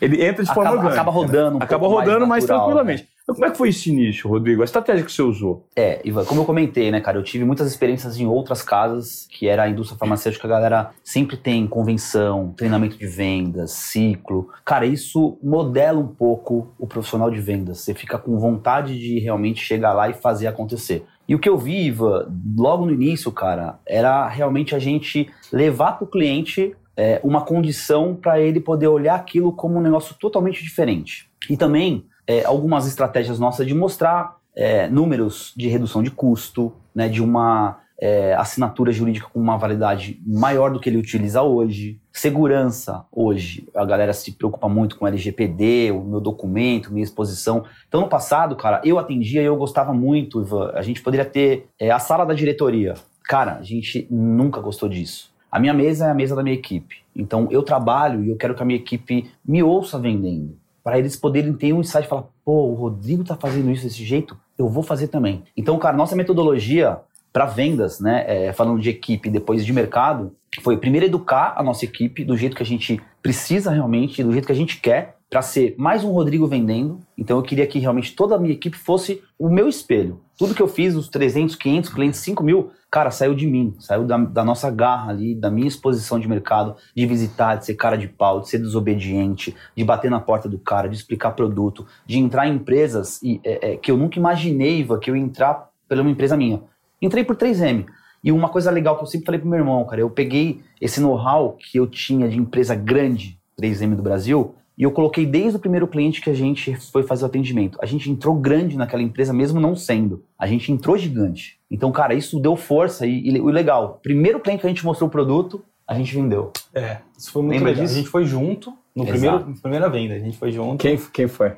ele entra de forma acaba, orgânica. Acaba rodando um Acaba rodando mais, natural, mais tranquilamente. Né? Como é que foi esse início, Rodrigo? A estratégia que você usou? É, Ivan, como eu comentei, né, cara, eu tive muitas experiências em outras casas, que era a indústria farmacêutica, a galera sempre tem convenção, treinamento de vendas, ciclo. Cara, isso modela um pouco o profissional de vendas. Você fica com vontade de realmente chegar lá e fazer acontecer. E o que eu vi, Ivan, logo no início, cara, era realmente a gente levar para o cliente é, uma condição para ele poder olhar aquilo como um negócio totalmente diferente. E também é, algumas estratégias nossas de mostrar é, números de redução de custo, né, de uma é, assinatura jurídica com uma validade maior do que ele utiliza hoje. Segurança, hoje, a galera se preocupa muito com LGPD, o meu documento, minha exposição. Então, no passado, cara, eu atendia e eu gostava muito, Ivan. A gente poderia ter é, a sala da diretoria. Cara, a gente nunca gostou disso. A minha mesa é a mesa da minha equipe. Então, eu trabalho e eu quero que a minha equipe me ouça vendendo para eles poderem ter um insight e falar, pô, o Rodrigo tá fazendo isso desse jeito, eu vou fazer também. Então, cara, nossa metodologia para vendas, né, é, falando de equipe depois de mercado, foi primeiro educar a nossa equipe do jeito que a gente precisa realmente, do jeito que a gente quer, para ser mais um Rodrigo vendendo. Então eu queria que realmente toda a minha equipe fosse o meu espelho. Tudo que eu fiz, os 300, 500 clientes, 5 mil, cara, saiu de mim, saiu da, da, nossa garra ali, da minha exposição de mercado, de visitar, de ser cara de pau, de ser desobediente, de bater na porta do cara, de explicar produto, de entrar em empresas e, é, é, que eu nunca imaginei que eu ia entrar pela uma empresa minha. Entrei por 3M. E uma coisa legal que eu sempre falei pro meu irmão, cara, eu peguei esse know-how que eu tinha de empresa grande, 3M do Brasil, e eu coloquei desde o primeiro cliente que a gente foi fazer o atendimento. A gente entrou grande naquela empresa, mesmo não sendo. A gente entrou gigante. Então, cara, isso deu força e, e o legal. Primeiro cliente que a gente mostrou o produto, a gente vendeu. É, isso foi muito Lembra legal. Disso? A gente foi junto no primeiro, primeira venda, a gente foi junto. Quem, quem foi?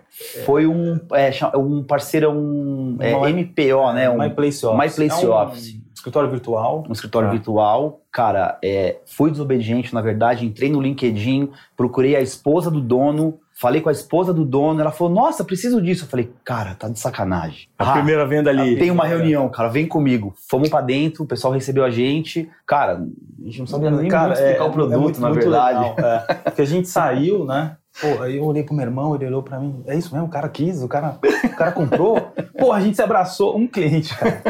Foi um, é, um parceiro, um é, MPO, né? Um, My Place Office. My Place é um, Office. Escritório virtual. Um escritório ah. virtual. Cara, é, fui desobediente, na verdade. Entrei no LinkedIn, procurei a esposa do dono, falei com a esposa do dono. Ela falou: Nossa, preciso disso. Eu falei: Cara, tá de sacanagem. A ah, primeira venda ali. Tem uma reunião, cara, vem comigo. Fomos para dentro, o pessoal recebeu a gente. Cara, a gente não sabia nem cara, explicar é, o produto, é muito, na muito verdade. Legal, é. Porque a gente saiu, né? Pô, aí eu olhei pro meu irmão, ele olhou pra mim. É isso mesmo, o cara quis, o cara, o cara comprou. Pô, a gente se abraçou, um cliente, cara.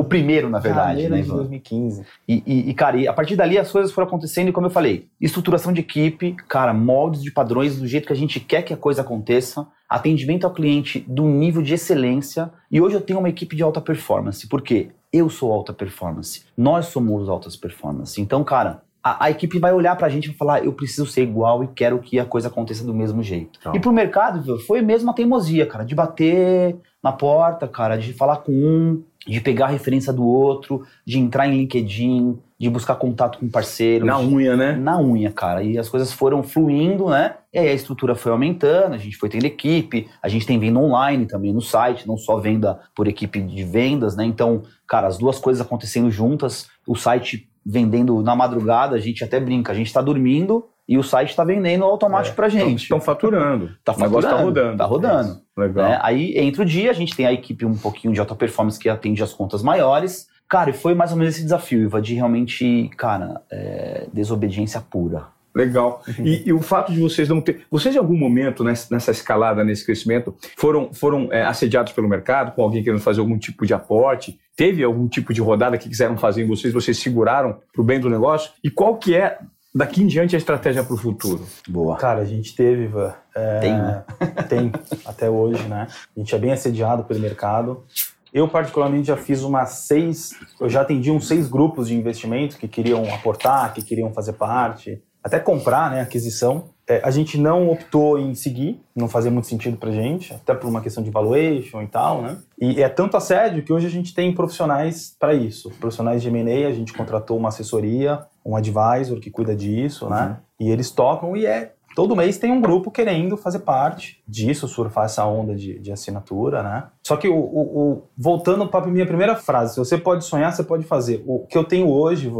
o primeiro, na verdade, né? de 2015. E, e, e, cara, e a partir dali as coisas foram acontecendo, e como eu falei, estruturação de equipe, cara, moldes de padrões do jeito que a gente quer que a coisa aconteça, atendimento ao cliente do nível de excelência. E hoje eu tenho uma equipe de alta performance, porque eu sou alta performance, nós somos altas performance. Então, cara, a, a, equipe vai olhar pra gente e falar, eu preciso ser igual e quero que a coisa aconteça do mesmo jeito. Então. E pro mercado, foi mesmo a teimosia, cara, de bater na porta, cara, de falar com um, de pegar a referência do outro, de entrar em LinkedIn, de buscar contato com parceiros. Na unha, né? Na unha, cara. E as coisas foram fluindo, né? E aí a estrutura foi aumentando, a gente foi tendo equipe, a gente tem venda online também no site, não só venda por equipe de vendas, né? Então, cara, as duas coisas acontecendo juntas, o site vendendo na madrugada, a gente até brinca, a gente está dormindo e o site está vendendo automático é, para gente. Estão faturando. Tá faturando. Está rodando. Está rodando. É Legal. Né? Aí, entre o dia, a gente tem a equipe um pouquinho de alta performance que atende as contas maiores. Cara, e foi mais ou menos esse desafio, Iva, de realmente, cara, é, desobediência pura. Legal. Uhum. E, e, o fato de vocês não ter. Vocês, em algum momento, nessa, nessa escalada, nesse crescimento, foram, foram é, assediados pelo mercado, com alguém querendo fazer algum tipo de aporte? Teve algum tipo de rodada que quiseram fazer em vocês, vocês seguraram para o bem do negócio? E qual que é, daqui em diante, a estratégia para o futuro? Boa. Cara, a gente teve, Ivan. É, tem, né? Tem, até hoje, né? A gente é bem assediado pelo mercado. Eu, particularmente, já fiz umas seis. Eu já atendi uns seis grupos de investimento que queriam aportar, que queriam fazer parte até comprar, né, aquisição. É, a gente não optou em seguir, não fazia muito sentido pra gente, até por uma questão de valuation e tal, né? E é tanto assédio que hoje a gente tem profissionais para isso. Profissionais de M&A, a gente contratou uma assessoria, um advisor que cuida disso, né? uhum. né? E eles tocam e é todo mês tem um grupo querendo fazer parte disso, surfar essa onda de, de assinatura, né? Só que o, o, o voltando para a minha primeira frase, se você pode sonhar, você pode fazer. O que eu tenho hoje,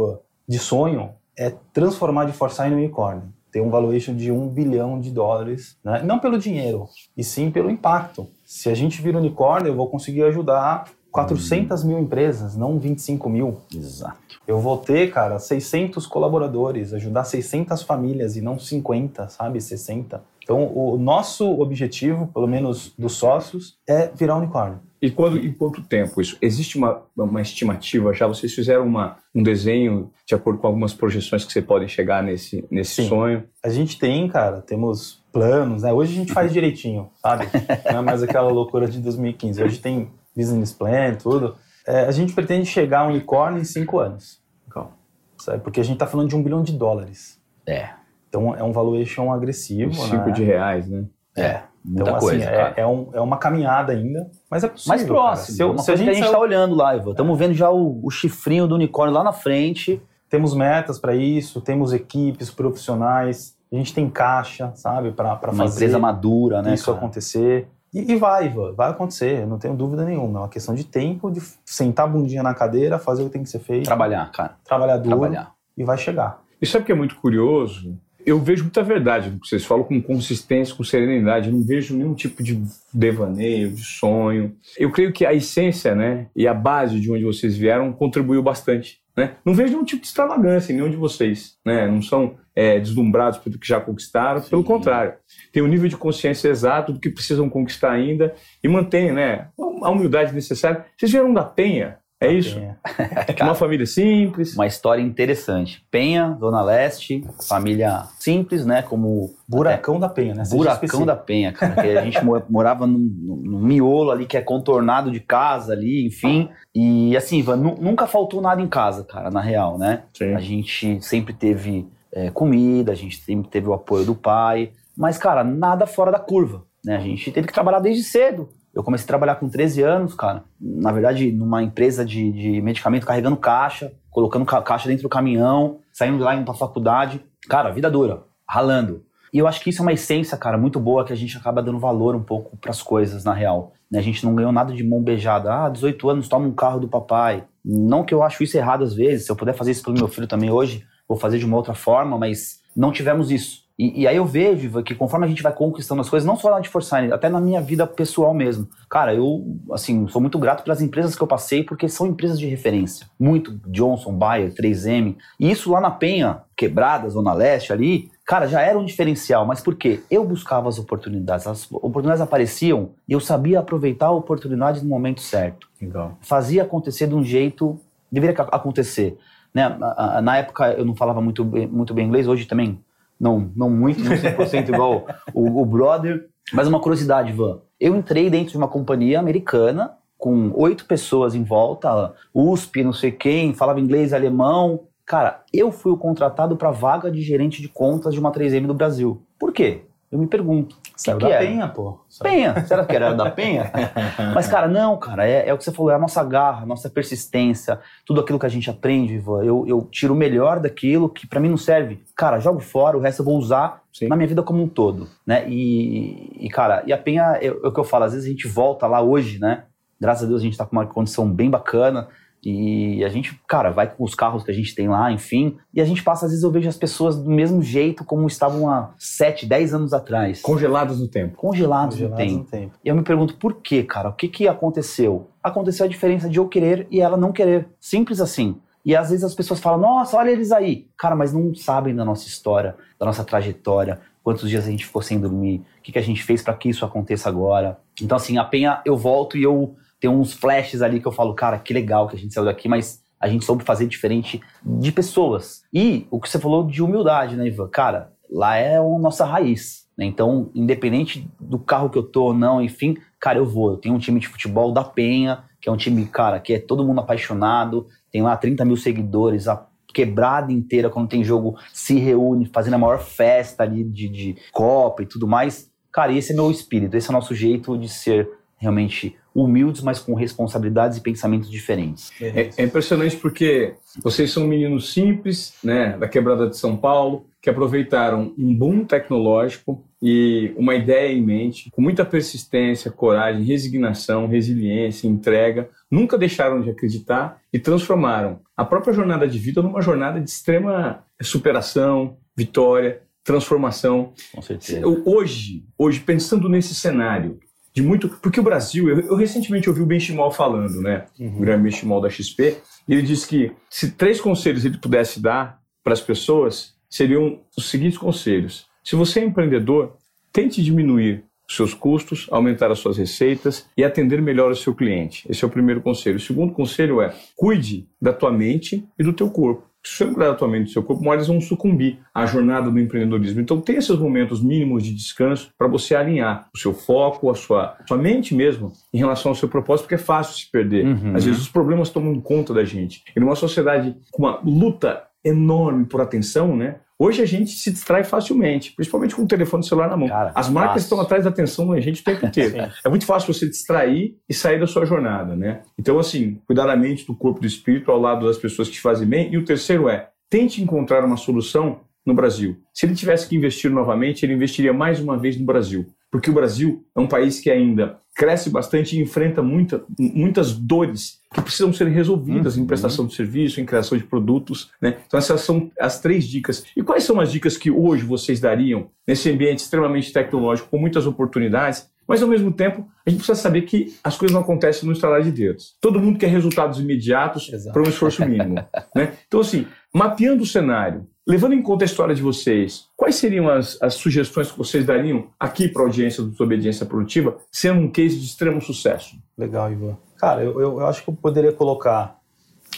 de sonho é transformar de Forsyth em unicórnio. Tem um valuation de um bilhão de dólares, né? não pelo dinheiro, e sim pelo impacto. Se a gente vir unicórnio, eu vou conseguir ajudar 400 mil empresas, não 25 mil. Exato. Eu vou ter, cara, 600 colaboradores, ajudar 600 famílias e não 50, sabe? 60. Então, o nosso objetivo, pelo menos dos sócios, é virar unicórnio. E quando, em quanto tempo isso? Existe uma, uma estimativa já? Vocês fizeram uma, um desenho de acordo com algumas projeções que você pode chegar nesse, nesse Sim. sonho? A gente tem, cara, temos planos, né? Hoje a gente faz direitinho, sabe? Não é mais aquela loucura de 2015. Hoje tem business plan, tudo. É, a gente pretende chegar a um unicórnio em cinco anos. Legal. Sabe? Porque a gente está falando de um bilhão de dólares. É. Então é um valuation agressivo. Cinco né? de reais, né? É. Muita então, assim, coisa, assim, é, é, um, é, uma caminhada ainda, mas é possível. Mais próximo. Se, eu, se a gente está olhando lá, Ivan. Estamos vendo já o, o, chifrinho do unicórnio lá na frente. Temos metas para isso, temos equipes profissionais, a gente tem caixa, sabe, para fazer. Uma empresa madura, né? Isso cara? acontecer. E, e, vai, Ivan, vai acontecer, não tenho dúvida nenhuma. É uma questão de tempo, de sentar a bundinha na cadeira, fazer o que tem que ser feito. Trabalhar, cara. Trabalhar duro. Trabalhar. E vai chegar. E sabe o que é muito curioso? Eu vejo muita verdade no que vocês falam com consistência, com serenidade. Eu não vejo nenhum tipo de devaneio, de sonho. Eu creio que a essência, né, e a base de onde vocês vieram contribuiu bastante. Né? Não vejo nenhum tipo de extravagância em nenhum de vocês. Né? Não são é, deslumbrados pelo que já conquistaram, Sim. pelo contrário. Tem um nível de consciência exato do que precisam conquistar ainda e mantém né, a humildade necessária. Vocês vieram da Penha, é isso? uma família simples. Uma história interessante. Penha, Zona Leste, família simples, né? Como. Buracão da Penha, né? Buracão da Penha, cara. que a gente morava num, num, miolo ali que é contornado de casa ali, enfim. E assim, Ivan, nunca faltou nada em casa, cara, na real, né? Sim. A gente sempre teve é, comida, a gente sempre teve o apoio do pai. Mas, cara, nada fora da curva. Né? A gente teve que trabalhar desde cedo. Eu comecei a trabalhar com 13 anos, cara. Na verdade, numa empresa de, de medicamento, carregando caixa, colocando ca caixa dentro do caminhão, saindo lá indo pra faculdade. Cara, vida dura, ralando. E eu acho que isso é uma essência, cara, muito boa que a gente acaba dando valor um pouco para as coisas, na real. A gente não ganhou nada de mão beijada. Ah, 18 anos, toma um carro do papai. Não que eu acho isso errado às vezes. Se eu puder fazer isso pelo meu filho também hoje, vou fazer de uma outra forma, mas não tivemos isso. E, e, aí eu vejo que conforme a gente vai conquistando as coisas, não só na de Forsyth, até na minha vida pessoal mesmo. Cara, eu, assim, sou muito grato pelas empresas que eu passei, porque são empresas de referência. Muito Johnson, Bayer, 3M. E isso lá na Penha, quebrada, Zona Leste ali, cara, já era um diferencial. Mas por quê? Eu buscava as oportunidades. As oportunidades apareciam e eu sabia aproveitar a oportunidade no momento certo. Legal. Fazia acontecer de um jeito... Deveria acontecer. Né? Na, na época eu não falava muito, muito bem inglês, hoje também não, não muito, não 100% igual o, o brother. Mas uma curiosidade, Van. Eu entrei dentro de uma companhia americana com oito pessoas em volta, USP, não sei quem, falava inglês, alemão. Cara, eu fui o contratado para vaga de gerente de contas de uma 3M do Brasil. Por quê? Eu me pergunto. Saiu que da que Penha, pô. Penha. Será que era da Penha? Mas, cara, não, cara. É, é, o que você falou. É a nossa garra, a nossa persistência. Tudo aquilo que a gente aprende, Ivan. Eu, eu tiro o melhor daquilo que para mim não serve. Cara, jogo fora. O resto eu vou usar Sim. na minha vida como um todo, né? E, e cara, e a Penha, é, é o que eu falo. Às vezes a gente volta lá hoje, né? Graças a Deus a gente tá com uma condição bem bacana e a gente, cara, vai com os carros que a gente tem lá, enfim. E a gente passa, às vezes eu vejo as pessoas do mesmo jeito como estavam há 7, 10 anos atrás. Congeladas no tempo. Congelados, Congelados no, tempo. no, tempo. E eu me pergunto, por quê, cara? O que, que aconteceu? Aconteceu a diferença de eu querer e ela não querer. Simples assim. E às vezes as pessoas falam, nossa, olha eles aí. Cara, mas não sabem da nossa história, da nossa trajetória, quantos dias a gente ficou sem dormir, o que, que a gente fez para que isso aconteça agora. Então, assim, a Penha, eu volto e eu tem uns flashes ali que eu falo, cara, que legal que a gente saiu daqui, mas a gente soube fazer diferente de pessoas. E o que você falou de humildade, né, Ivan? Cara, lá é a nossa raiz. Né? Então, independente do carro que eu tô ou não, enfim, cara, eu vou. Eu tenho um time de futebol da Penha, que é um time, cara, que é todo mundo apaixonado, tem lá 30 mil seguidores, a quebrada inteira, quando tem jogo, se reúne, fazendo a maior festa ali de, de Copa e tudo mais. Cara, esse é meu espírito, esse é o nosso jeito de ser realmente humildes, mas com responsabilidades e pensamentos diferentes. É, é, impressionante porque vocês são meninos simples, né, da quebrada de São Paulo, que aproveitaram um boom tecnológico e uma ideia em mente, com muita persistência, coragem, resignação, resiliência, entrega, nunca deixaram de acreditar e transformaram a própria jornada de vida numa jornada de extrema superação, vitória, transformação. Com certeza. Hoje, hoje pensando nesse cenário, de muito. Porque o Brasil, eu, eu recentemente ouvi o Benchimol falando, né? Uhum. O grande Benchimol da XP, e ele disse que se três conselhos ele pudesse dar para as pessoas, seriam os seguintes conselhos. Se você é empreendedor, tente diminuir os seus custos, aumentar as suas receitas e atender melhor o seu cliente. Esse é o primeiro conselho. O segundo conselho é cuide da tua mente e do teu corpo se você cuidar atualmente do seu corpo, eles vão sucumbir à jornada do empreendedorismo. Então, tem esses momentos mínimos de descanso para você alinhar o seu foco, a sua, sua mente mesmo, em relação ao seu propósito, porque é fácil se perder. Uhum. Às vezes, os problemas tomam conta da gente. E numa sociedade com uma luta enorme por atenção, né? Hoje a gente se distrai facilmente, principalmente com o telefone celular na mão. Cara, As marcas fácil. estão atrás da atenção da gente o tempo inteiro. é muito fácil você distrair e sair da sua jornada, né? Então, assim, cuidar da mente, do corpo, do espírito ao lado das pessoas que te fazem bem. E o terceiro é, tente encontrar uma solução no Brasil. Se ele tivesse que investir novamente, ele investiria mais uma vez no Brasil porque o Brasil é um país que ainda cresce bastante e enfrenta muita, muitas dores que precisam ser resolvidas uhum. em prestação de serviço, em criação de produtos. Né? Então, essas são as três dicas. E quais são as dicas que hoje vocês dariam nesse ambiente extremamente tecnológico, com muitas oportunidades, mas ao mesmo tempo a gente precisa saber que as coisas não acontecem no estalar de dedos. Todo mundo quer resultados imediatos para um esforço mínimo. né? Então, assim, mapeando o cenário, Levando em conta a história de vocês, quais seriam as, as sugestões que vocês dariam aqui para a audiência do Desobediência Produtiva, sendo um case de extremo sucesso? Legal, Ivan. Cara, eu, eu, eu acho que eu poderia colocar.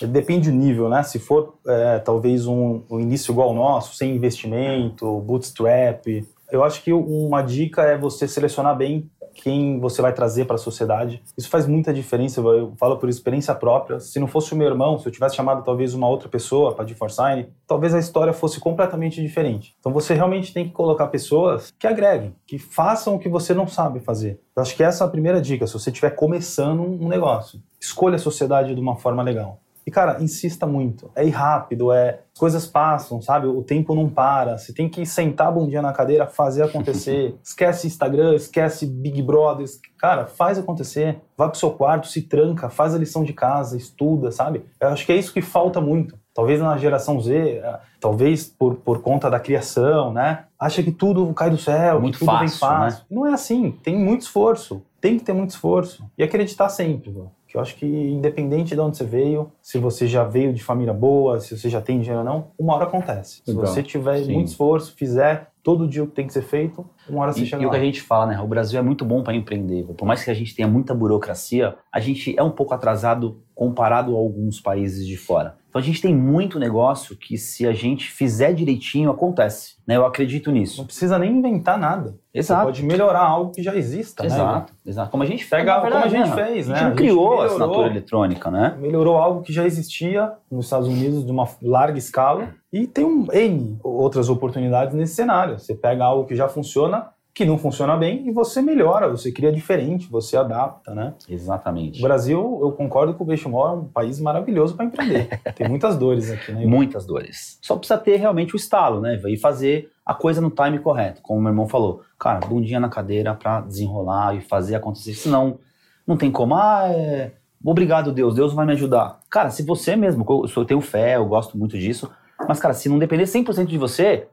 Depende do nível, né? Se for é, talvez um, um início igual ao nosso, sem investimento, bootstrap, eu acho que uma dica é você selecionar bem quem você vai trazer para a sociedade. Isso faz muita diferença, eu falo por experiência própria. Se não fosse o meu irmão, se eu tivesse chamado talvez uma outra pessoa para de Sign, talvez a história fosse completamente diferente. Então você realmente tem que colocar pessoas que agreguem, que façam o que você não sabe fazer. Eu acho que essa é a primeira dica, se você estiver começando um negócio. Escolha a sociedade de uma forma legal. E, cara, insista muito. É ir rápido, é. Coisas passam, sabe? O tempo não para. Você tem que sentar bom dia na cadeira, fazer acontecer. esquece Instagram, esquece Big Brothers. Cara, faz acontecer. Vai pro seu quarto, se tranca, faz a lição de casa, estuda, sabe? Eu acho que é isso que falta muito. Talvez na geração Z, é, talvez por, por conta da criação, né? Acha que tudo cai do céu, muito que tudo fácil, vem fácil. Né? Não é assim. Tem muito esforço. Tem que ter muito esforço. E acreditar sempre, mano eu acho que independente de onde você veio, se você já veio de família boa, se você já tem dinheiro ou não, uma hora acontece. Se você tiver sim. muito esforço, fizer todo dia o que tem que ser feito, uma hora você e, chega e lá. o que a gente fala, né? O Brasil é muito bom para empreender. Por mais que a gente tenha muita burocracia, a gente é um pouco atrasado comparado a alguns países de fora. Então a gente tem muito negócio que se a gente fizer direitinho acontece, né? Eu acredito nisso. Não precisa nem inventar nada. Exato. Você pode melhorar algo que já exista, exato, né? Exato. Como a gente pega, verdade, como a gente né? fez, né? A gente não criou a assinatura eletrônica, né? Melhorou algo que já existia nos Estados Unidos de uma larga escala e tem um N outras oportunidades nesse cenário. Você pega algo que já funciona que não funciona bem e você melhora, você cria diferente, você adapta, né? Exatamente. O Brasil, eu concordo que o Benchmore é um país maravilhoso para empreender. Tem muitas dores aqui, né? Muitas dores. Só precisa ter realmente o estalo, né? E fazer a coisa no time correto, como o meu irmão falou. Cara, bundinha na cadeira para desenrolar e fazer acontecer. Senão, não tem como. Ah, é... obrigado Deus, Deus vai me ajudar. Cara, se você mesmo, eu tenho fé, eu gosto muito disso, mas cara, se não depender 100% de você,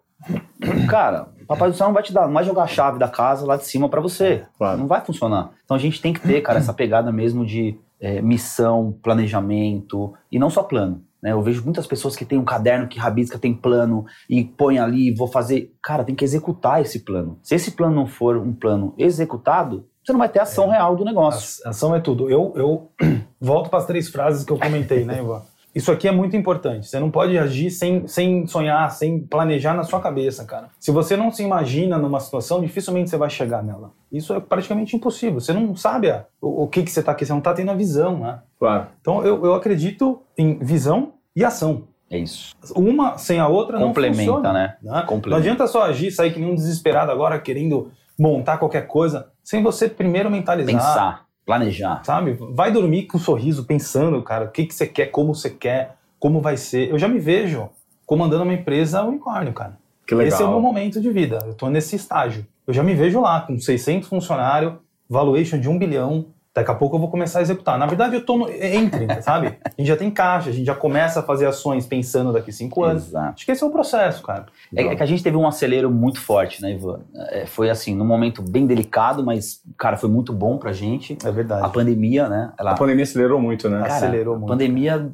cara, Papai do Céu não vai te dar, não vai jogar a chave da casa lá de cima para você. Claro. Não vai funcionar. Então a gente tem que ter, cara, essa pegada mesmo de é, missão, planejamento e não só plano. Né? Eu vejo muitas pessoas que têm um caderno que rabisca, tem plano e põe ali, vou fazer. Cara, tem que executar esse plano. Se esse plano não for um plano executado, você não vai ter ação é. real do negócio. Ação é tudo. Eu, eu volto para as três frases que eu comentei, né, Ivan? Isso aqui é muito importante. Você não pode agir sem, sem sonhar, sem planejar na sua cabeça, cara. Se você não se imagina numa situação, dificilmente você vai chegar nela. Isso é praticamente impossível. Você não sabe a, o, o, que, que você está aqui, você não está tendo a visão, né? Claro. Então eu, eu acredito em visão e ação. É isso. Uma sem a outra Complementa, não funciona. né? né? Complementa. Não adianta só agir, sair que nem um desesperado agora querendo montar qualquer coisa, sem você primeiro mentalizar. Pensar planejar. Sabe? Vai dormir com um sorriso, pensando, cara, o que, que você quer, como você quer, como vai ser. Eu já me vejo comandando uma empresa unicórnio, cara. Que legal. Esse é o meu momento de vida. Eu tô nesse estágio. Eu já me vejo lá com 600 funcionários, valuation de um bilhão, Daqui a pouco eu vou começar a executar. Na verdade, eu estou no, entre, sabe? A gente já tem caixa, a gente já começa a fazer ações pensando daqui cinco anos. Exato. Acho que esse é o processo, cara. É, é, que a gente teve um acelero muito forte, né, Ivan? É, foi assim, num momento bem delicado, mas, cara, foi muito bom pra gente. É verdade. A pandemia, né? Ela, a pandemia acelerou muito, né? Cara, acelerou muito. A pandemia,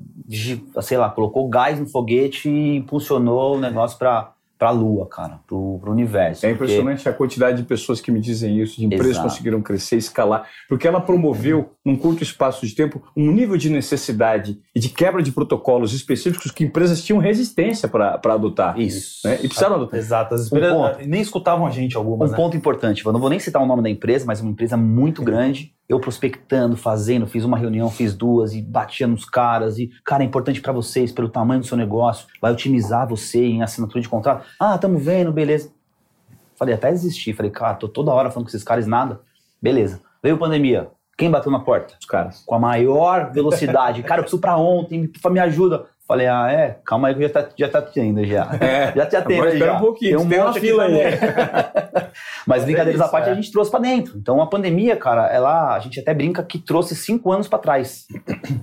sei lá, colocou gás no foguete e impulsionou o negócio pra para a Lua, cara, para o universo. É impressionante porque... a quantidade de pessoas que me dizem isso, de empresas que conseguiram crescer, escalar, porque ela promoveu, num curto espaço de tempo, um nível de necessidade e de quebra de protocolos específicos que empresas tinham resistência para adotar. Isso. Né? E precisaram adotar. Exato. As empresas um nem escutavam a gente algumas. Um né? ponto importante, eu não vou nem citar o nome da empresa, mas uma empresa muito grande eu prospectando, fazendo, fiz uma reunião, fiz duas e batia nos caras e, cara, é importante para vocês pelo tamanho do seu negócio, vai otimizar você em assinatura de contrato. Ah, estamos vendo, beleza. Falei, até desistir. Falei, cara, tô toda hora falando com esses cares nada. Beleza. Veio pandemia. Quem bateu na porta? Os caras. Com a maior velocidade. cara, eu preciso pra ontem, me ajuda. Falei, ah, é? Calma aí que já tá, já tá tendo já. É, já te atendo já. Espera um pouquinho, tem, um tem uma fila aí. Mas brincadeiras é à parte, é. a gente trouxe para dentro. Então a pandemia, cara, ela, a gente até brinca que trouxe cinco anos para trás.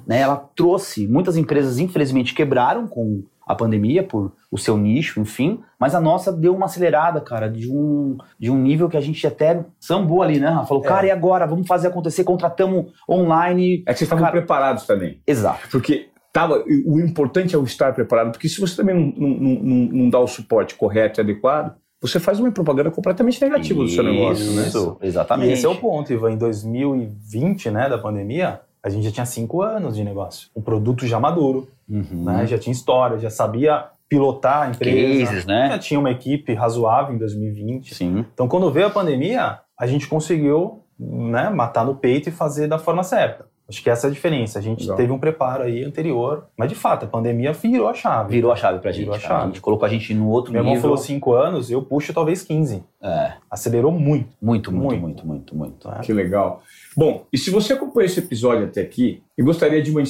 né? Ela trouxe, muitas empresas infelizmente quebraram com a pandemia por o seu nicho, enfim, mas a nossa deu uma acelerada, cara, de um, de um nível que a gente até sambou ali, né? Falou, é. cara, e agora? Vamos fazer acontecer, contratamos online. É que vocês estavam cara... preparados também. Exato. Porque tava, o importante é o estar preparado, porque se você também não, não, não, não dá o suporte correto e adequado, você faz uma propaganda completamente negativa Isso, do seu negócio, né? Isso, exatamente. E esse é o ponto, Ivan. Em 2020, né, da pandemia, a gente já tinha cinco anos de negócio. Um produto já maduro, uhum. né, já tinha história, já sabia pilotar a empresa. Cases, né? Já tinha uma equipe razoável em 2020. Sim. Então, quando veio a pandemia, a gente conseguiu né, matar no peito e fazer da forma certa. Acho que essa é a diferença. A gente Legal. teve um preparo aí anterior, mas de fato, a pandemia virou a chave. Virou a chave pra gente. Virou a, chave. a gente colocou a gente no outro Meu nível. Meu irmão falou cinco anos, eu puxo talvez 15. É. Acelerou muito. Muito, muito, muito, muito, muito. É. Que legal. Bom, e se você acompanhou esse episódio até aqui e gostaria de uma.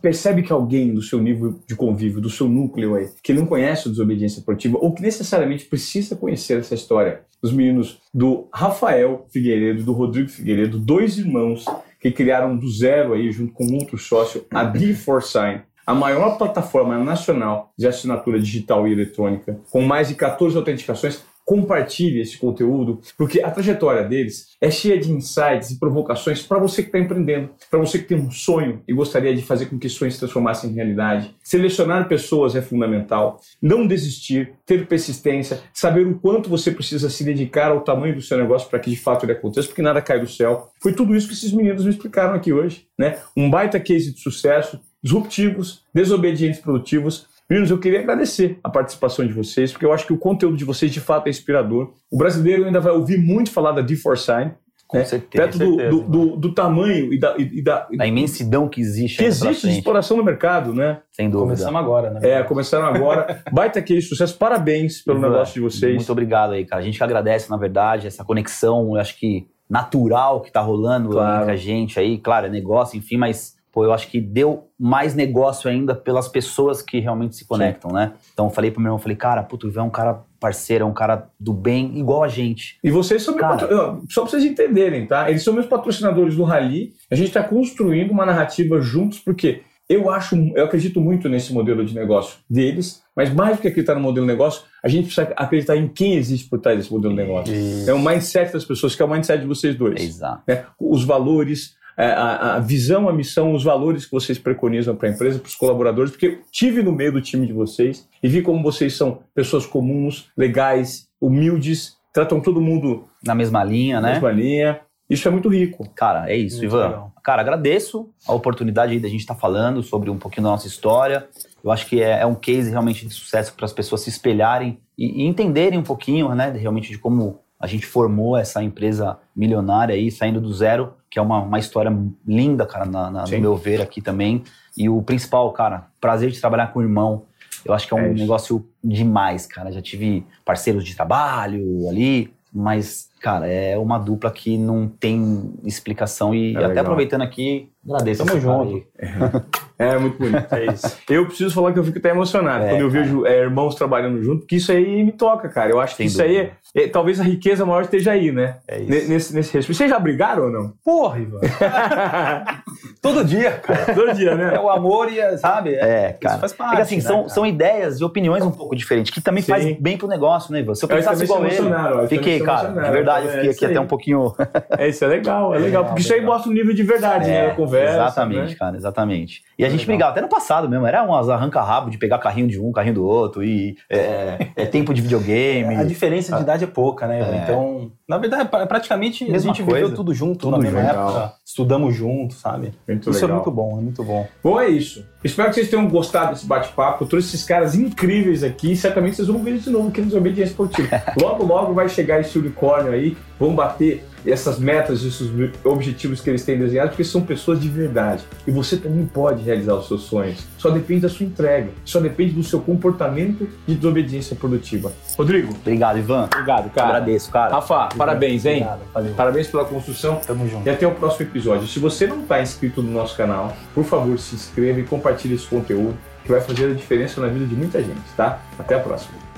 Percebe que alguém do seu nível de convívio, do seu núcleo aí, que não conhece o Desobediência Esportiva ou que necessariamente precisa conhecer essa história, os meninos do Rafael Figueiredo, do Rodrigo Figueiredo, dois irmãos que criaram do zero aí, junto com outro sócio, a D4Sign, a maior plataforma nacional de assinatura digital e eletrônica, com mais de 14 autenticações compartilhe esse conteúdo, porque a trajetória deles é cheia de insights e provocações para você que está empreendendo, para você que tem um sonho e gostaria de fazer com que sonhos se transformassem em realidade. Selecionar pessoas é fundamental, não desistir, ter persistência, saber o quanto você precisa se dedicar ao tamanho do seu negócio para que de fato ele aconteça, porque nada cai do céu. Foi tudo isso que esses meninos me explicaram aqui hoje, né? Um baita case de sucesso disruptivos, desobedientes produtivos. Meninos, eu queria agradecer a participação de vocês, porque eu acho que o conteúdo de vocês de fato é inspirador. O brasileiro ainda vai ouvir muito falar da D4Sign, com né? certeza. Perto do, certeza, do, do, do, tamanho e da, e da, da imensidão que existe. Que existe de exploração no mercado, né? Sem dúvida. Começamos agora, né? É, começaram agora. Baita que sucesso. Parabéns pelo Ivan, negócio de vocês. Muito obrigado aí, cara. A gente que agradece, na verdade, essa conexão, eu acho que natural que tá rolando claro. entre a gente aí. Claro, é negócio, enfim, mas pô, eu acho que deu mais negócio ainda pelas pessoas que realmente se conectam, Sim. né? Então eu falei pro meu irmão, falei, cara, puto, o Ivan é um cara parceiro, é um cara do bem, igual a gente. E vocês são cara, patro... só pra vocês entenderem, tá? Eles são meus patrocinadores do Rally. A gente tá construindo uma narrativa juntos, porque eu acho, eu acredito muito nesse modelo de negócio deles, mas mais do que acreditar no modelo de negócio, a gente precisa acreditar em quem existe por trás desse modelo de negócio. Isso. É o mindset das pessoas, que é o mindset de vocês dois. Exato. Né? Os valores, a, a, visão, a missão, os valores que vocês preconizam para a empresa, para os colaboradores, porque eu tive no meio do time de vocês e vi como vocês são pessoas comuns, legais, humildes, tratam todo mundo na mesma linha, na né? mesma linha. Isso é muito rico. Cara, é isso, muito Ivan. Legal. Cara, agradeço a oportunidade aí da gente estar tá falando sobre um pouquinho da nossa história. Eu acho que é, é um case realmente de sucesso para as pessoas se espelharem e, e, entenderem um pouquinho, né, realmente de como a gente formou essa empresa milionária aí, saindo do zero, que é uma, uma história linda, cara, na, na, no meu ver aqui também. E o principal, cara, prazer de trabalhar com o irmão. Eu acho que é um é negócio demais, cara. Já tive parceiros de trabalho ali, mas, cara, é uma dupla que não tem explicação. E é até legal. aproveitando aqui, agradeço. Tamo junto. É muito bonito, é isso. Eu preciso falar que eu fico até emocionado é, quando eu vejo é, irmãos trabalhando junto, porque isso aí me toca, cara. Eu acho Sem que isso aí, é, é, talvez a riqueza maior esteja aí, né? É isso. Nesse, nesse respeito. Vocês já brigaram ou não? Porra, Ivan. Todo dia, cara. Todo dia, né? É o amor e, sabe? É, cara. Isso faz parte, é assim, né, são, são ideias e opiniões um pouco diferentes, que também Sim. faz bem pro negócio, né, Ivan? Se eu pensasse igual ele, fiquei, cara, de verdade, eu fiquei aqui até um pouquinho... É, isso é legal, é legal, porque isso aí mostra um nível de verdade, né, da conversa. Exatamente, né? cara, exatamente. E a gente brigava até no passado mesmo. Era umas arranca-rabo de pegar carrinho de um, carrinho do outro, e é, é tempo de videogame. A diferença de idade é pouca, né? É. Então, na verdade, praticamente a gente viveu tudo junto na mesma junto. época. Estudamos juntos, sabe? Muito isso é legal. é muito bom, é muito bom. Bom, é isso. Espero que vocês tenham gostado desse bate-papo. Eu trouxe esses caras incríveis aqui. Certamente vocês vão ver de novo aqui nos Obediência Esportiva. logo, logo vai chegar esse unicórnio aí. Vão bater essas metas, esses objetivos que eles têm desenhados, porque são pessoas de verdade. E você também pode realizar os seus sonhos. Só depende da sua entrega, só depende do seu comportamento de desobediência produtiva. Rodrigo. Obrigado, Ivan. Obrigado, cara. Agradeço, cara. Rafa, Obrigado. parabéns, hein? Obrigado, Parabéns pela construção. Tamo junto. E até o próximo episódio. Se você não está inscrito no nosso canal, por favor, se inscreva e compartilhe esse conteúdo que vai fazer a diferença na vida de muita gente, tá? Até a próxima.